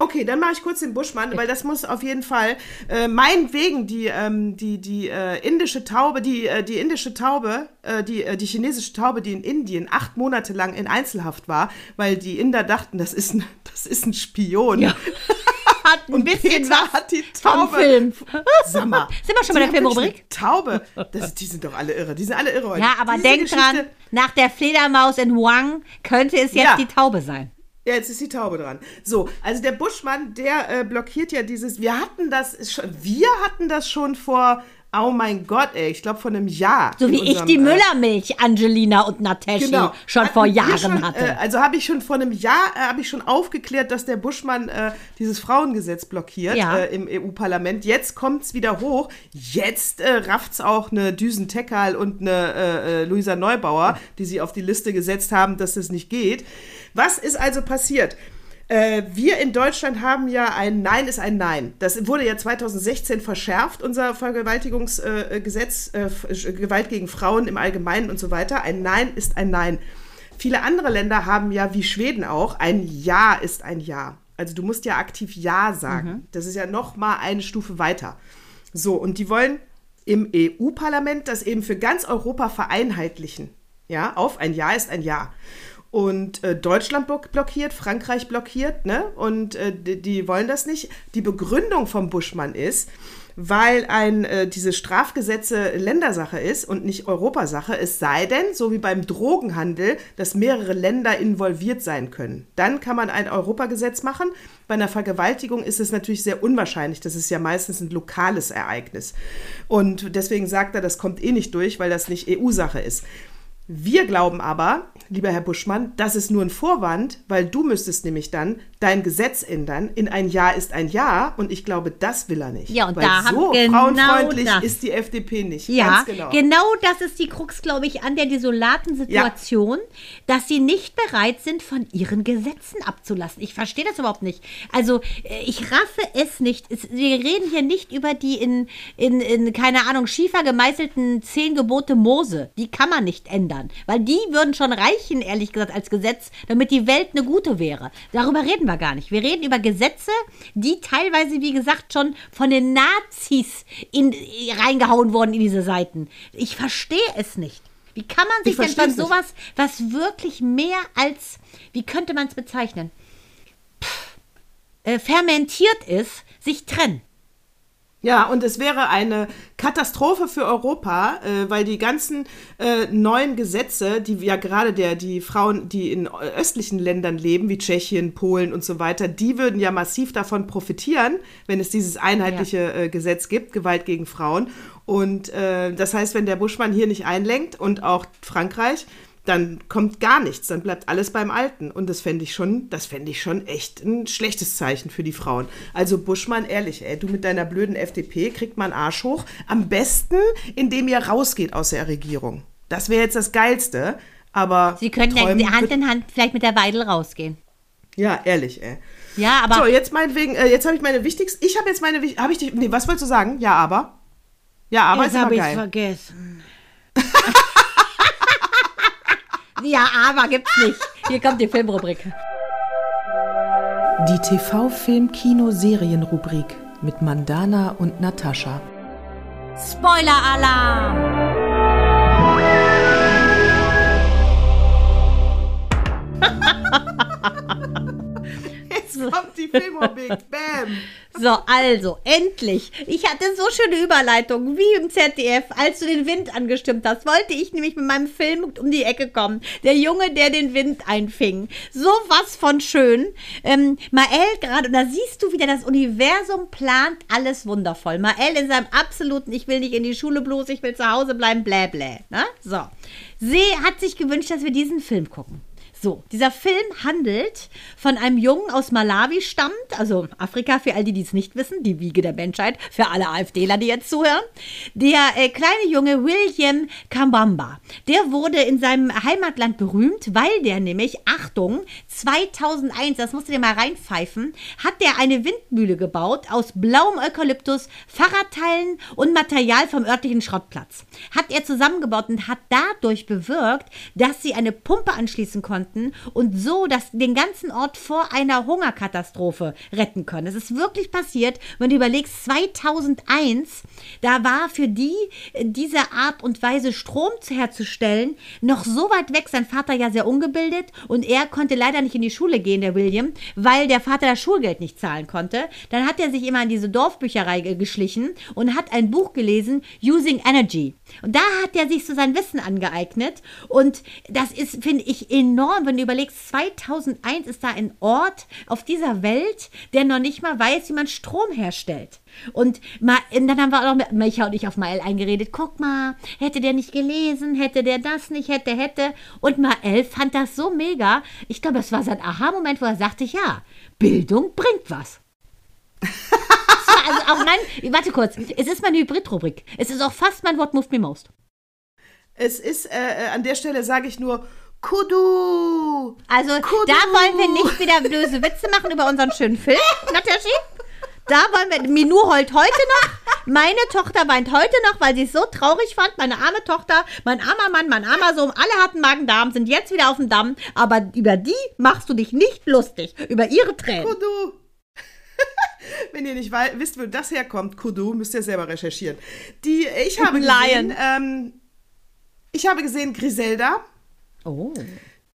Okay, dann mache ich kurz den Buschmann, weil das muss auf jeden Fall äh, meinetwegen die ähm, die die äh, indische Taube, die äh, die indische Taube, äh, die äh, die chinesische Taube, die in Indien acht Monate lang in Einzelhaft war, weil die Inder dachten, das ist ein das ist ein Spion. Ja. Hat ein Und bisschen Peter was hat die Taube. Film. Sag mal, Sind wir schon bei der Filmrubrik? Taube. Das, die sind doch alle irre. Die sind alle irre heute. Ja, aber Diese denk Geschichte- dran, nach der Fledermaus in Wang könnte es jetzt Ja. die Taube sein. Ja, jetzt ist die Taube dran. So, also der Buschmann, der äh, blockiert ja dieses. Wir hatten das schon, wir hatten das schon vor. Oh mein Gott, ey, ich glaube vor einem Jahr. So wie ich unserem, die äh, Müllermilch, Angelina und Nateshi Genau. schon vor Jahren schon, hatte. Äh, also habe ich schon vor einem Jahr äh, habe ich schon aufgeklärt, dass der Buschmann äh, dieses Frauengesetz blockiert Ja. äh, im EU-Parlament. Jetzt kommt es wieder hoch. Jetzt rafft's auch eine Düsen Teckerl und eine Luisa Neubauer, die sie auf die Liste gesetzt haben, dass das nicht geht. Was ist also passiert? Äh, wir in Deutschland haben ja ein Nein ist ein Nein. Das wurde ja 2016 verschärft, unser Vergewaltigungsgesetz, äh, äh, Gewalt gegen Frauen im Allgemeinen und so weiter. Ein Nein ist ein Nein. Viele andere Länder haben ja, wie Schweden auch, ein Ja ist ein Ja. Also du musst ja aktiv Ja sagen. Das ist ja noch mal eine Stufe weiter. So, und die wollen im EU-Parlament das eben für ganz Europa vereinheitlichen. Ja, auf ein Ja ist ein Ja. Und äh, Deutschland block blockiert, Frankreich blockiert, ne? Und äh, die, die wollen das nicht. Die Begründung vom Buschmann ist, weil ein, äh, diese Strafgesetze Ländersache ist und nicht Europasache, es sei denn, so wie beim Drogenhandel, dass mehrere Länder involviert sein können. Dann kann man ein Europagesetz machen. Bei einer Vergewaltigung ist es natürlich sehr unwahrscheinlich. Das ist ja meistens ein lokales Ereignis. Und deswegen sagt er, das kommt eh nicht durch, weil das nicht EU-Sache ist. Wir glauben aber, lieber Herr Buschmann, das ist nur ein Vorwand, weil du müsstest nämlich dann dein Gesetz ändern. In ein Ja ist ein Ja und ich glaube, das will er nicht. Ja, und weil da haben- so genau frauenfreundlich das. ist die FDP nicht. Ja, Ganz genau. das ist die Krux, glaube ich, an der desolaten Situation, dass sie nicht bereit sind, von ihren Gesetzen abzulassen. Ich verstehe das überhaupt nicht. Also, äh, ich raffe es nicht. Es, wir reden hier nicht über die in, in, in, keine Ahnung, schiefer gemeißelten zehn Gebote Mose. Die kann man nicht ändern, weil die würden schon reichen, ehrlich gesagt, als Gesetz, damit die Welt eine gute wäre. Darüber reden wir gar nicht. Wir reden über Gesetze, die teilweise, wie gesagt, schon von den Nazis in, reingehauen wurden in diese Seiten. Ich verstehe es nicht. Wie kann man sich Ich denn von sowas, was wirklich mehr als, wie könnte man es bezeichnen, Pff, äh, fermentiert ist, sich trennen? Ja, und es wäre eine Katastrophe für Europa, äh, weil die ganzen äh, neuen Gesetze, die ja gerade der die Frauen, die in östlichen Ländern leben, wie Tschechien, Polen und so weiter, die würden ja massiv davon profitieren, wenn es dieses einheitliche äh, Gesetz gibt, Gewalt gegen Frauen. Und äh, das heißt, wenn der Buschmann hier nicht einlenkt und auch Frankreich, dann kommt gar nichts, dann bleibt alles beim Alten. Und das fände ich schon, das fände ich schon echt ein schlechtes Zeichen für die Frauen. Also Buschmann, ehrlich, ey, du mit deiner blöden FDP kriegt man Arsch hoch. Am besten, indem ihr rausgeht aus der Regierung. Das wäre jetzt das Geilste. Aber Sie könnten ja Hand in Hand vielleicht mit der Weidel rausgehen. ja, ehrlich, ey. Ja, aber So, jetzt meinetwegen, äh, jetzt habe ich meine wichtigsten. Ich habe jetzt meine habe ich dich. Nee, was wolltest du sagen? Ja, aber. Ja, aber ist jetzt habe ich geil. vergessen. Ja, aber gibt's nicht. Hier kommt die Filmrubrik. Die TV-Film-Kino-Serien-Rubrik mit Mandana und Natascha. Spoiler-Alarm! Jetzt kommt die Filmrubrik. Bam. So, also, endlich. Ich hatte so schöne Überleitungen, wie im ZDF, als du den Wind angestimmt hast, wollte ich nämlich mit meinem Film um die Ecke kommen. Der Junge, der den Wind einfing. So was von schön. Ähm, Mael gerade, und da siehst du wieder, das Universum plant alles wundervoll. Mael in seinem absoluten, ich will nicht in die Schule bloß, ich will zu Hause bleiben, blä blä. Ne? So. See hat sich gewünscht, dass wir diesen Film gucken. So, dieser Film handelt von einem Jungen aus Malawi stammt, also Afrika für all die, die es nicht wissen, die Wiege der Menschheit, für alle AfDler, die jetzt zuhören. Der äh, kleine Junge William Kambamba, der wurde in seinem Heimatland berühmt, weil der nämlich, Achtung, 2001, das musst du dir mal reinpfeifen, hat der eine Windmühle gebaut aus blauem Eukalyptus, Fahrradteilen und Material vom örtlichen Schrottplatz. Hat er zusammengebaut und hat dadurch bewirkt, dass sie eine Pumpe anschließen konnten und so das, den ganzen Ort vor einer Hungerkatastrophe retten können. Es ist wirklich passiert, wenn du überlegst, 2001, da war für die diese Art und Weise Strom herzustellen noch so weit weg. Sein Vater ja sehr ungebildet und er konnte leider nicht in die Schule gehen, der William, weil der Vater das Schulgeld nicht zahlen konnte. Dann hat er sich immer in diese Dorfbücherei geschlichen und hat ein Buch gelesen, Using Energy. Und da hat er sich so sein Wissen angeeignet und das ist, finde ich, enorm, wenn du überlegst, 2001 ist da ein Ort auf dieser Welt, der noch nicht mal weiß, wie man Strom herstellt. Und, Ma und dann haben wir auch noch, Micha und ich auf Mael eingeredet, guck mal, hätte der nicht gelesen, hätte der das nicht, hätte, hätte. Und Mael fand das so mega. Ich glaube, das war sein Aha-Moment, wo er sagte, ja, Bildung bringt was. also auch mein, warte kurz, es ist meine Hybrid-Rubrik. Es ist auch fast mein Wort Moved Me Most. Es ist, äh, an der Stelle sage ich nur, Kudu! Also, Kudu. da wollen wir nicht wieder böse Witze machen über unseren schönen Film, Nataschi. Da wollen wir, Minu heult heute noch. Meine Tochter weint heute noch, weil sie es so traurig fand. Meine arme Tochter, mein armer Mann, mein armer Sohn, alle hatten Magen-Darm, sind jetzt wieder auf dem Damm. Aber über die machst du dich nicht lustig. Über ihre Tränen. Kudu! Wenn ihr nicht wisst, wo das herkommt, Kudu, müsst ihr selber recherchieren. Die, ich habe Lion. gesehen, ähm, ich habe gesehen Griselda. Oh.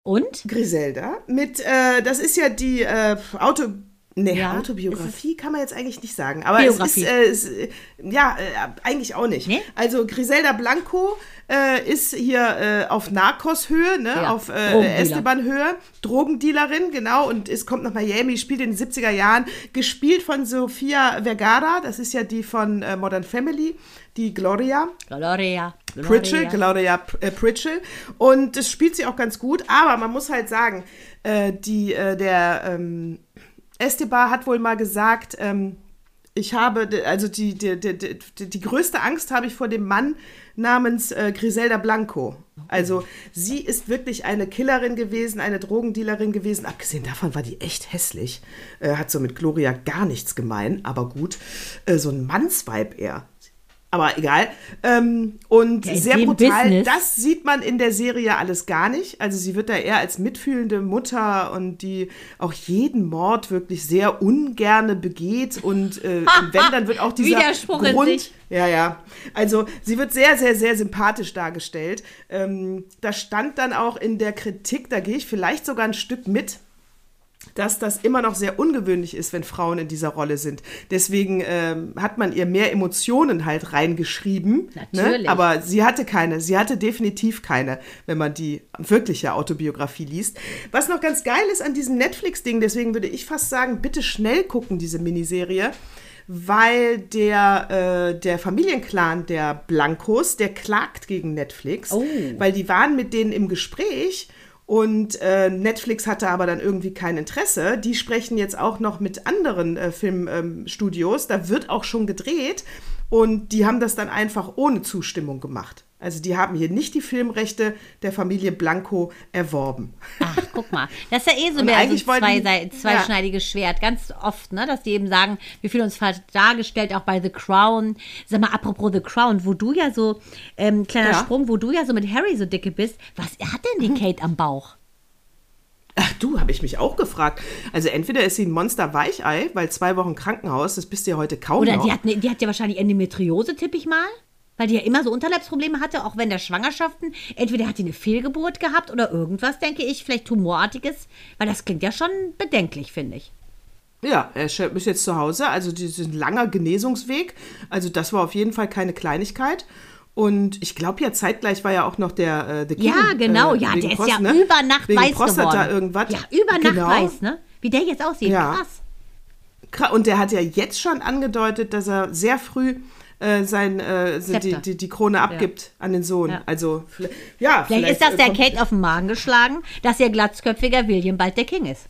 Und? Griselda mit, äh, das ist ja die äh, Auto, ne, Ja, Autobiografie kann man jetzt eigentlich nicht sagen, aber Biografie. es ist, äh, es, äh, ja, äh, eigentlich auch nicht. Nee? Also Griselda Blanco äh, ist hier äh, auf Narcos-Höhe, ne, Ja, auf äh. Esteban-Höhe, Drogendealerin, genau, und es kommt nach Miami, spielt in den 70er Jahren, gespielt von Sofia Vergara, das ist ja die von Modern Family, die Gloria. Gloria. Pritchell, Claudia äh, Pritchell. Und das spielt sie auch ganz gut, aber man muss halt sagen, äh, die, äh, der ähm, Esteban hat wohl mal gesagt, ähm, ich habe, also die, die, die, die, die größte Angst habe ich vor dem Mann namens äh, Griselda Blanco. Also sie ist wirklich eine Killerin gewesen, eine Drogendealerin gewesen. Abgesehen davon war die echt hässlich. Äh, hat so mit Gloria gar nichts gemein, aber gut. Äh, so ein Mannsweib eher. Aber egal. Ähm, und Ja, in sehr brutal. Business. Das sieht man in der Serie alles gar nicht. Also sie wird da eher als mitfühlende Mutter und die auch jeden Mord wirklich sehr ungerne begeht. Und äh, wenn, dann wird auch dieser Widerspruch in Grund... sich. Ja, ja. Also sie wird sehr, sehr, sehr sympathisch dargestellt. Ähm, da stand dann auch in der Kritik, da gehe ich vielleicht sogar ein Stück mit, dass das immer noch sehr ungewöhnlich ist, wenn Frauen in dieser Rolle sind. Deswegen ähm, hat man ihr mehr Emotionen halt reingeschrieben. Natürlich. Ne? Aber sie hatte keine. Sie hatte definitiv keine, wenn man die wirkliche Autobiografie liest. Was noch ganz geil ist an diesem Netflix-Ding, deswegen würde ich fast sagen, bitte schnell gucken, diese Miniserie. Weil der, äh, der Familienclan der Blancos, der klagt gegen Netflix, Oh. weil die waren mit denen im Gespräch und äh, Netflix hatte aber dann irgendwie kein Interesse. Die sprechen jetzt auch noch mit anderen äh, Filmstudios. da wird auch schon gedreht. Und die haben das dann einfach ohne Zustimmung gemacht. Also die haben hier nicht die Filmrechte der Familie Blanco erworben. Ach, guck mal. Das ist ja eh so, mehr so ein zwei, zweischneidiges ja. Schwert. Ganz oft, ne, dass die eben sagen, wir fühlen uns falsch dargestellt, auch bei The Crown. Sag mal, apropos The Crown, wo du ja so, ähm, kleiner ja. Sprung, wo du ja so mit Harry so dicke bist. Was hat denn die Kate am Bauch? Ach du, habe ich mich auch gefragt. Also entweder ist sie ein Monster Weichei, weil zwei Wochen Krankenhaus, das bist du ja heute kaum Oder noch. die hat, ne, die hat ja wahrscheinlich Endometriose, tippe ich mal. Weil die ja immer so Unterleibsprobleme hatte, auch wenn der Schwangerschaften. Entweder hat die eine Fehlgeburt gehabt oder irgendwas, denke ich, vielleicht Tumorartiges. Weil das klingt ja schon bedenklich, finde ich. Ja, er ist jetzt zu Hause, also diesen langer Genesungsweg. Also das war auf jeden Fall keine Kleinigkeit. Und ich glaube ja, zeitgleich war ja auch noch der äh, The King. Ja, genau, äh, ja, der ist ja ne? über Nacht wegen weiß Prostata geworden. irgendwas. Ja, über Nacht genau. weiß, ne? Wie der jetzt aussieht, ja. krass. Und der hat ja jetzt schon angedeutet, dass er sehr früh äh, sein, äh, die, die, die, Krone abgibt ja. an den Sohn. Ja. Also, ja. Vielleicht, vielleicht ist das der Kate auf den Magen geschlagen, dass ihr glatzköpfiger William bald der King ist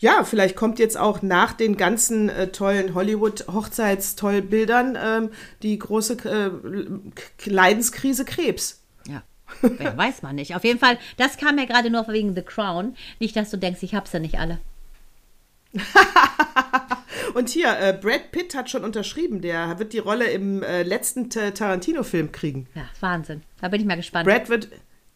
ja, vielleicht kommt jetzt auch nach den ganzen äh, tollen Hollywood-Hochzeitstollbildern ähm, die große äh, Leidenskrise Krebs. Ja. Wer weiß man nicht. Auf jeden Fall, das kam ja gerade nur wegen The Crown. Nicht, dass du denkst, ich hab's ja nicht alle. Und hier, äh, Brad Pitt hat schon unterschrieben. Der wird die Rolle im äh, letzten Tarantino-Film kriegen. Ja, Wahnsinn. Da bin ich mal gespannt. Brad wird,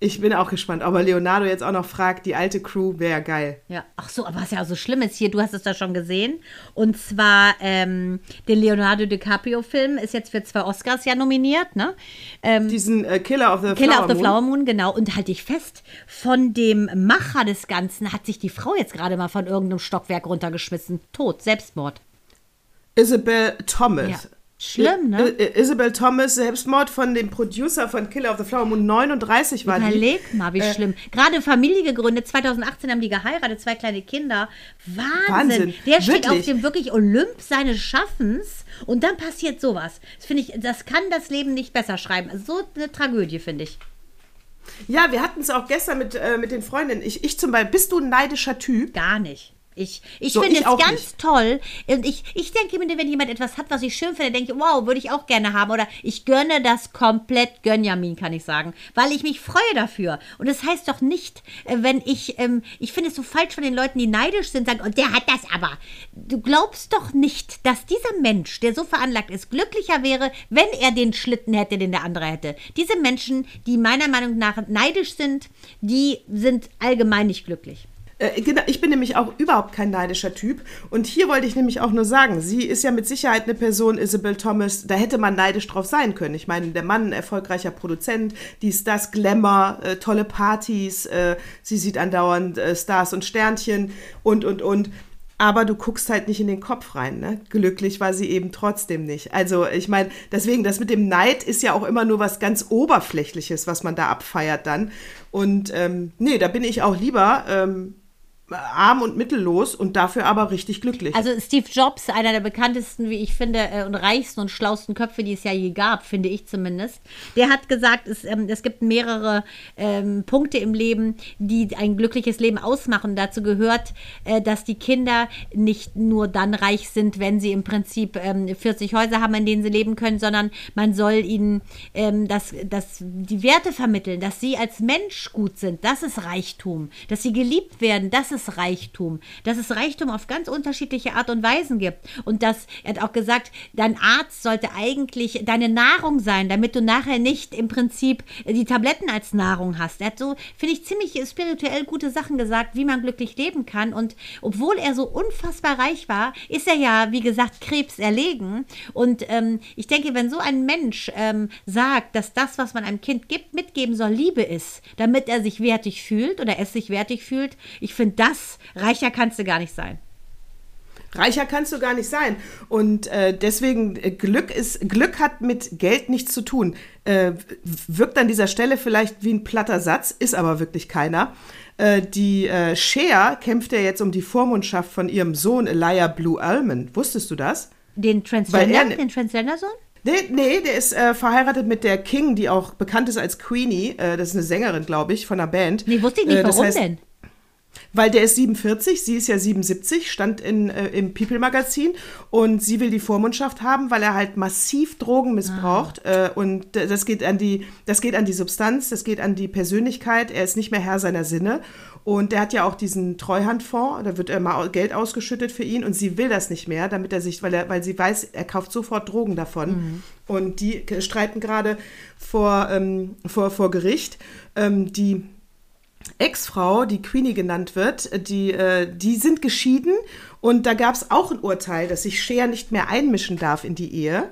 ich bin auch gespannt, ob er Leonardo jetzt auch noch fragt, die alte Crew wäre geil. Ja, ach so, aber was ja auch so schlimm ist hier, du hast es da schon gesehen. Und zwar ähm, den Leonardo DiCaprio-Film ist jetzt für zwei Oscars ja nominiert, ne? Ähm, Diesen äh, Killer of the Killer Flower of the Flower Moon. Moon, genau. Und halte ich fest, von dem Macher des Ganzen hat sich die Frau jetzt gerade mal von irgendeinem Stockwerk runtergeschmissen. Tot, Selbstmord. Isabel Thomas. Ja. Schlimm, ne? Isabel Thomas, Selbstmord von dem Producer von Killer of the Flower Moon, 39 war Überleg die. mal, wie äh, schlimm. Gerade Familie gegründet, 2018 haben die geheiratet, zwei kleine Kinder. Wahnsinn. Wahnsinn. Der steht wirklich? auf dem wirklich Olymp seines Schaffens und dann passiert sowas. Das finde ich, das kann das Leben nicht besser schreiben. So eine Tragödie, finde ich. Ja, wir hatten es auch gestern mit, äh, mit den Freundinnen. Ich, ich zum Beispiel, bist du ein neidischer Typ? Gar nicht. Ich, ich so, finde es ganz nicht. toll. Und ich, ich denke mir, wenn jemand etwas hat, was ich schön finde, denke ich, wow, würde ich auch gerne haben. Oder ich gönne das komplett Gönjamin, kann ich sagen. Weil ich mich freue dafür. Und das heißt doch nicht, äh, wenn ich, ähm, ich finde es so falsch von den Leuten, die neidisch sind, sagen, und der hat das aber. Du glaubst doch nicht, dass dieser Mensch, der so veranlagt ist, glücklicher wäre, wenn er den Schlitten hätte, den der andere hätte. Diese Menschen, die meiner Meinung nach neidisch sind, die sind allgemein nicht glücklich. Äh, genau, ich bin nämlich auch überhaupt kein neidischer Typ. Und hier wollte ich nämlich auch nur sagen, sie ist ja mit Sicherheit eine Person, Isabel Thomas, da hätte man neidisch drauf sein können. Ich meine, der Mann, erfolgreicher Produzent, dies, das, Glamour, äh, tolle Partys, äh, sie sieht andauernd äh, Stars und Sternchen und, und, und. Aber du guckst halt nicht in den Kopf rein. Ne? Glücklich war sie eben trotzdem nicht. Also ich meine, deswegen, das mit dem Neid ist ja auch immer nur was ganz Oberflächliches, was man da abfeiert dann. Und ähm, nee, da bin ich auch lieber ähm, arm und mittellos und dafür aber richtig glücklich. Also Steve Jobs, einer der bekanntesten, wie ich finde, äh, und reichsten und schlausten Köpfe, die es ja je gab, finde ich zumindest, der hat gesagt, es, ähm, es gibt mehrere ähm, Punkte im Leben, die ein glückliches Leben ausmachen. Dazu gehört, äh, dass die Kinder nicht nur dann reich sind, wenn sie im Prinzip ähm, 40 Häuser haben, in denen sie leben können, sondern man soll ihnen ähm, das, das, die Werte vermitteln, dass sie als Mensch gut sind. Das ist Reichtum. Dass sie geliebt werden, das ist ist Reichtum. Dass es Reichtum auf ganz unterschiedliche Art und Weisen gibt. Und dass, er hat auch gesagt, dein Arzt sollte eigentlich deine Nahrung sein, damit du nachher nicht im Prinzip die Tabletten als Nahrung hast. Er hat so, finde ich, ziemlich spirituell gute Sachen gesagt, wie man glücklich leben kann. Und obwohl er so unfassbar reich war, ist er ja, wie gesagt, Krebs erlegen. Und ähm, ich denke, wenn so ein Mensch ähm, sagt, dass das, was man einem Kind gibt, mitgeben soll, Liebe ist, damit er sich wertig fühlt oder es sich wertig fühlt, ich finde, das das, reicher kannst du gar nicht sein. Reicher kannst du gar nicht sein. Und äh, deswegen, äh, Glück ist, Glück hat mit Geld nichts zu tun. Äh, wirkt an dieser Stelle vielleicht wie ein platter Satz, ist aber wirklich keiner. Äh, die äh, Cher kämpft ja jetzt um die Vormundschaft von ihrem Sohn Elijah Blue Almond. Wusstest du das? Den Transgender, den Transgender-Sohn? Nee, nee, der ist äh, verheiratet mit der King, die auch bekannt ist als Queenie. Äh, das ist eine Sängerin, glaube ich, von einer Band. Nee, wusste ich nicht, äh, warum heißt, denn? Weil der ist 47, sie ist ja 77, stand in, äh, im People-Magazin und sie will die Vormundschaft haben, weil er halt massiv Drogen missbraucht. Ah. Äh, und das geht, an die, das geht an die Substanz, das geht an die Persönlichkeit. Er ist nicht mehr Herr seiner Sinne. Und der hat ja auch diesen Treuhandfonds, da wird immer Geld ausgeschüttet für ihn und sie will das nicht mehr, damit er sich, weil, er, weil sie weiß, er kauft sofort Drogen davon. Mhm. Und die streiten gerade vor, ähm, vor, vor Gericht. Ähm, die Ex-Frau, die Queenie genannt wird, die, äh, die sind geschieden und da gab es auch ein Urteil, dass sich Shea nicht mehr einmischen darf in die Ehe.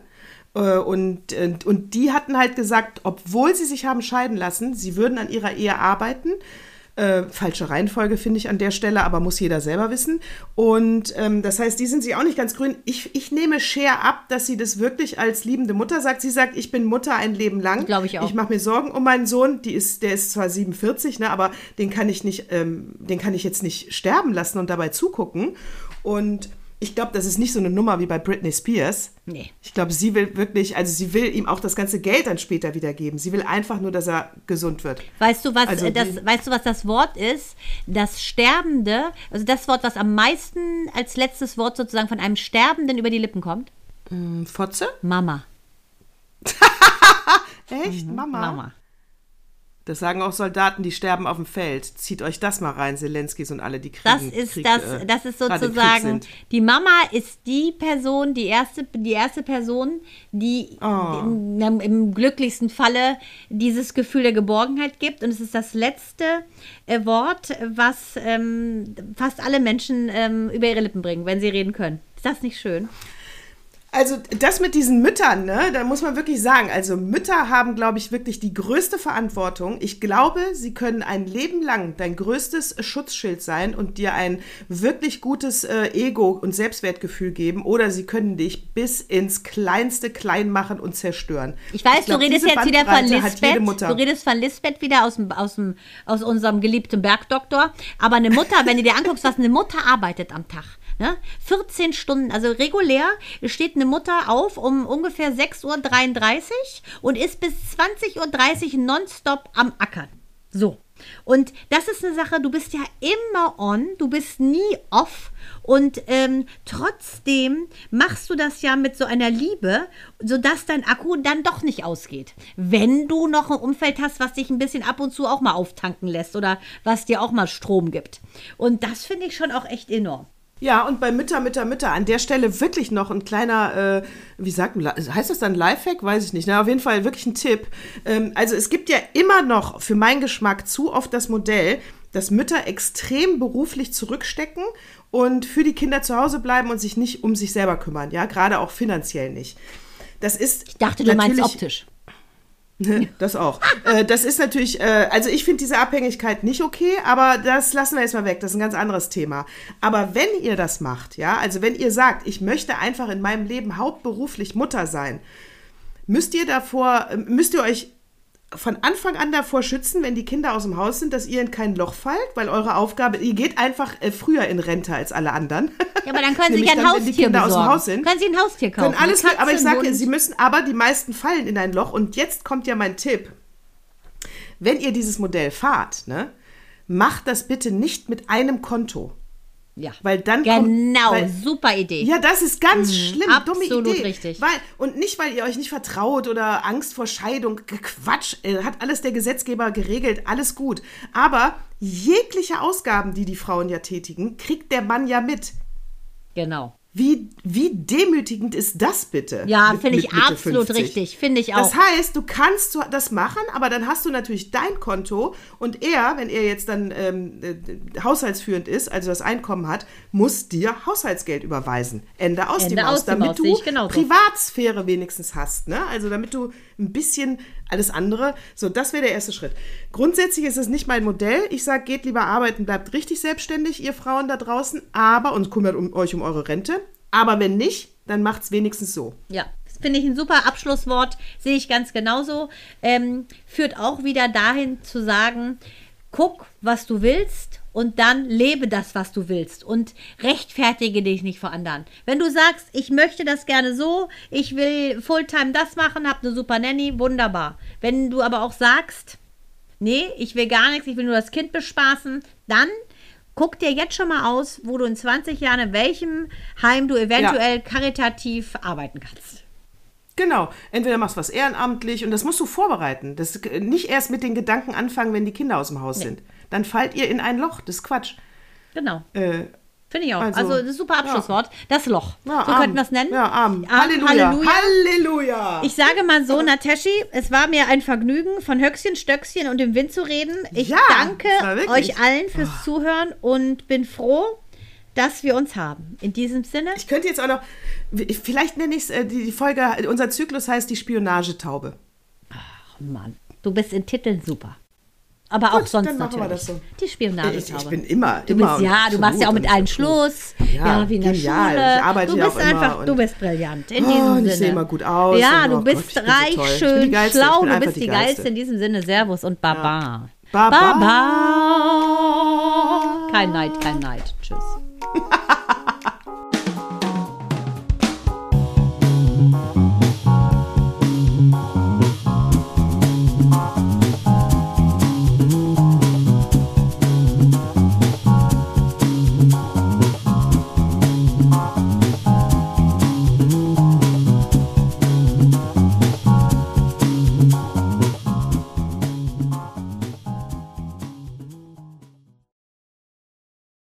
Äh, und, und, und die hatten halt gesagt, obwohl sie sich haben scheiden lassen, sie würden an ihrer Ehe arbeiten, äh, falsche Reihenfolge finde ich an der Stelle, aber muss jeder selber wissen. Und ähm, das heißt, die sind sich auch nicht ganz grün. Ich, ich nehme Cher ab, dass sie das wirklich als liebende Mutter sagt. Sie sagt, ich bin Mutter ein Leben lang. Glaube ich auch. Ich mache mir Sorgen um meinen Sohn. Die ist, der ist zwar 47, ne, aber den kann ich nicht, ähm, den kann ich jetzt nicht sterben lassen und dabei zugucken. Und ich glaube, das ist nicht so eine Nummer wie bei Britney Spears. Nee. Ich glaube, sie will wirklich, also sie will ihm auch das ganze Geld dann später wiedergeben. Sie will einfach nur, dass er gesund wird. Weißt du, was, also das, weißt du, was das Wort ist? Das Sterbende, also das Wort, was am meisten als letztes Wort sozusagen von einem Sterbenden über die Lippen kommt? Mm, Fotze? Mama. Echt? Mhm. Mama? Mama. Das sagen auch Soldaten, die sterben auf dem Feld. Zieht euch das mal rein, Zelenskis und alle, die kriegen. Das ist Krieg, das, äh, das ist sozusagen. Die Mama ist die Person, die erste, die erste Person, die oh. im, im, glücklichsten Falle dieses Gefühl der Geborgenheit gibt. Und es ist das letzte äh, Wort, was ähm, fast alle Menschen ähm, über ihre Lippen bringen, wenn sie reden können. Ist das nicht schön? Also das mit diesen Müttern, ne, da muss man wirklich sagen, also Mütter haben, glaube ich, wirklich die größte Verantwortung. Ich glaube, sie können ein Leben lang dein größtes Schutzschild sein und dir ein wirklich gutes äh, Ego und Selbstwertgefühl geben oder sie können dich bis ins kleinste klein machen und zerstören. Ich weiß, ich glaub, du redest jetzt wieder von Lisbeth. Du redest von Lisbeth wieder aus, dem, aus, dem, aus unserem geliebten Bergdoktor. Aber eine Mutter, wenn du dir anguckst, was eine Mutter arbeitet am Tag Ne? 14 Stunden, also regulär steht eine Mutter auf um ungefähr 6.33 Uhr und ist bis 20.30 Uhr nonstop am Ackern. So. Und das ist eine Sache, du bist ja immer on, du bist nie off und ähm, trotzdem machst du das ja mit so einer Liebe, sodass dein Akku dann doch nicht ausgeht. Wenn du noch ein Umfeld hast, was dich ein bisschen ab und zu auch mal auftanken lässt oder was dir auch mal Strom gibt. Und das finde ich schon auch echt enorm. Ja, und bei Mütter, Mütter, Mütter an der Stelle wirklich noch ein kleiner, äh, wie sagt man, heißt das dann Lifehack? Weiß ich nicht. Na, auf jeden Fall wirklich ein Tipp. Ähm, also es gibt ja immer noch für meinen Geschmack zu oft das Modell, dass Mütter extrem beruflich zurückstecken und für die Kinder zu Hause bleiben und sich nicht um sich selber kümmern. Ja, gerade auch finanziell nicht. Das ist. Ich dachte, du meinst optisch. Das auch. Äh, das ist natürlich, äh, also ich finde diese Abhängigkeit nicht okay, aber das lassen wir jetzt mal weg. Das ist ein ganz anderes Thema. Aber wenn ihr das macht, ja, also wenn ihr sagt, ich möchte einfach in meinem Leben hauptberuflich Mutter sein, müsst ihr davor, müsst ihr euch von Anfang an davor schützen, wenn die Kinder aus dem Haus sind, dass ihr in kein Loch fallt, weil eure Aufgabe, ihr geht einfach äh, früher in Rente als alle anderen. Ja, aber dann können sie sich ein Haustier besorgen. Aus dem Haus sind, können sie ein Haustier kaufen. Können alles, aber ich sage, sie müssen, aber die meisten fallen in ein Loch. Und jetzt kommt ja mein Tipp. Wenn ihr dieses Modell fahrt, ne, macht das bitte nicht mit einem Konto. Ja. Weil dann genau, kommt, weil, super Idee. Ja, das ist ganz mhm, schlimm, absolut dumme Idee. richtig. Weil, und nicht, weil ihr euch nicht vertraut oder Angst vor Scheidung, Quatsch, äh, hat alles der Gesetzgeber geregelt, alles gut. Aber jegliche Ausgaben, die die Frauen ja tätigen, kriegt der Mann ja mit. Genau. Wie, wie demütigend ist das bitte? Ja, finde ich absolut 50. richtig. Finde ich auch. Das heißt, du kannst das machen, aber dann hast du natürlich dein Konto und er, wenn er jetzt dann ähm, äh, haushaltsführend ist, also das Einkommen hat, muss dir Haushaltsgeld überweisen. Ende aus Ende dem aus, damit du Privatsphäre wenigstens hast. Ne? Also damit du ein bisschen alles andere. So, das wäre der erste Schritt. Grundsätzlich ist es nicht mein Modell. Ich sage, geht lieber arbeiten, bleibt richtig selbstständig, ihr Frauen da draußen, aber und kümmert um, euch um eure Rente. Aber wenn nicht, dann macht es wenigstens so. Ja, das finde ich ein super Abschlusswort, sehe ich ganz genauso. Ähm, führt auch wieder dahin zu sagen, guck, was du willst und dann lebe das, was du willst und rechtfertige dich nicht vor anderen. Wenn du sagst, ich möchte das gerne so, ich will Fulltime das machen, hab eine super Nanny, wunderbar. Wenn du aber auch sagst, nee, ich will gar nichts, ich will nur das Kind bespaßen, dann guck dir jetzt schon mal aus, wo du in 20 Jahren in welchem Heim du eventuell karitativ arbeiten kannst. Genau. Entweder machst du was ehrenamtlich und das musst du vorbereiten. Das nicht erst mit den Gedanken anfangen, wenn die Kinder aus dem Haus Nee. sind. Dann fallt ihr in ein Loch. Das ist Quatsch. Genau. Äh, Finde ich auch. Also, Also, super Abschlusswort. Das Loch. ja, so könnten wir es nennen. Ja, Arm. Arm, Halleluja. Halleluja. Halleluja. Ich sage mal so, Nataschi, es war mir ein Vergnügen, von Höchstchen, Stöckchen und dem Wind zu reden. Ich Ja, danke euch allen fürs Zuhören und bin froh, dass wir uns haben. In diesem Sinne, Ich könnte jetzt auch noch, vielleicht nenne ich es, äh, die, die Folge, unser Zyklus heißt die Spionagetaube. oh Mann, du bist in Titeln super. Aber auch Gut, sonst dann machen wir natürlich. das so. Die Spionage. Ich, ich bin immer, Du immer. bist, ja, du machst ja auch mit allen Schluss. Ja, wie in der genial. Schule. Ich arbeite du ja bist auch immer einfach, und- du bist brillant. In Oh, diesem Sinne. ich sehe immer gut aus Ja, du oh bist Gott, reich, schön, schlau, du bist die Geilste. Geilste. In diesem Sinne, Servus und Baba. Baba. Kein Neid, kein Neid. Tschüss.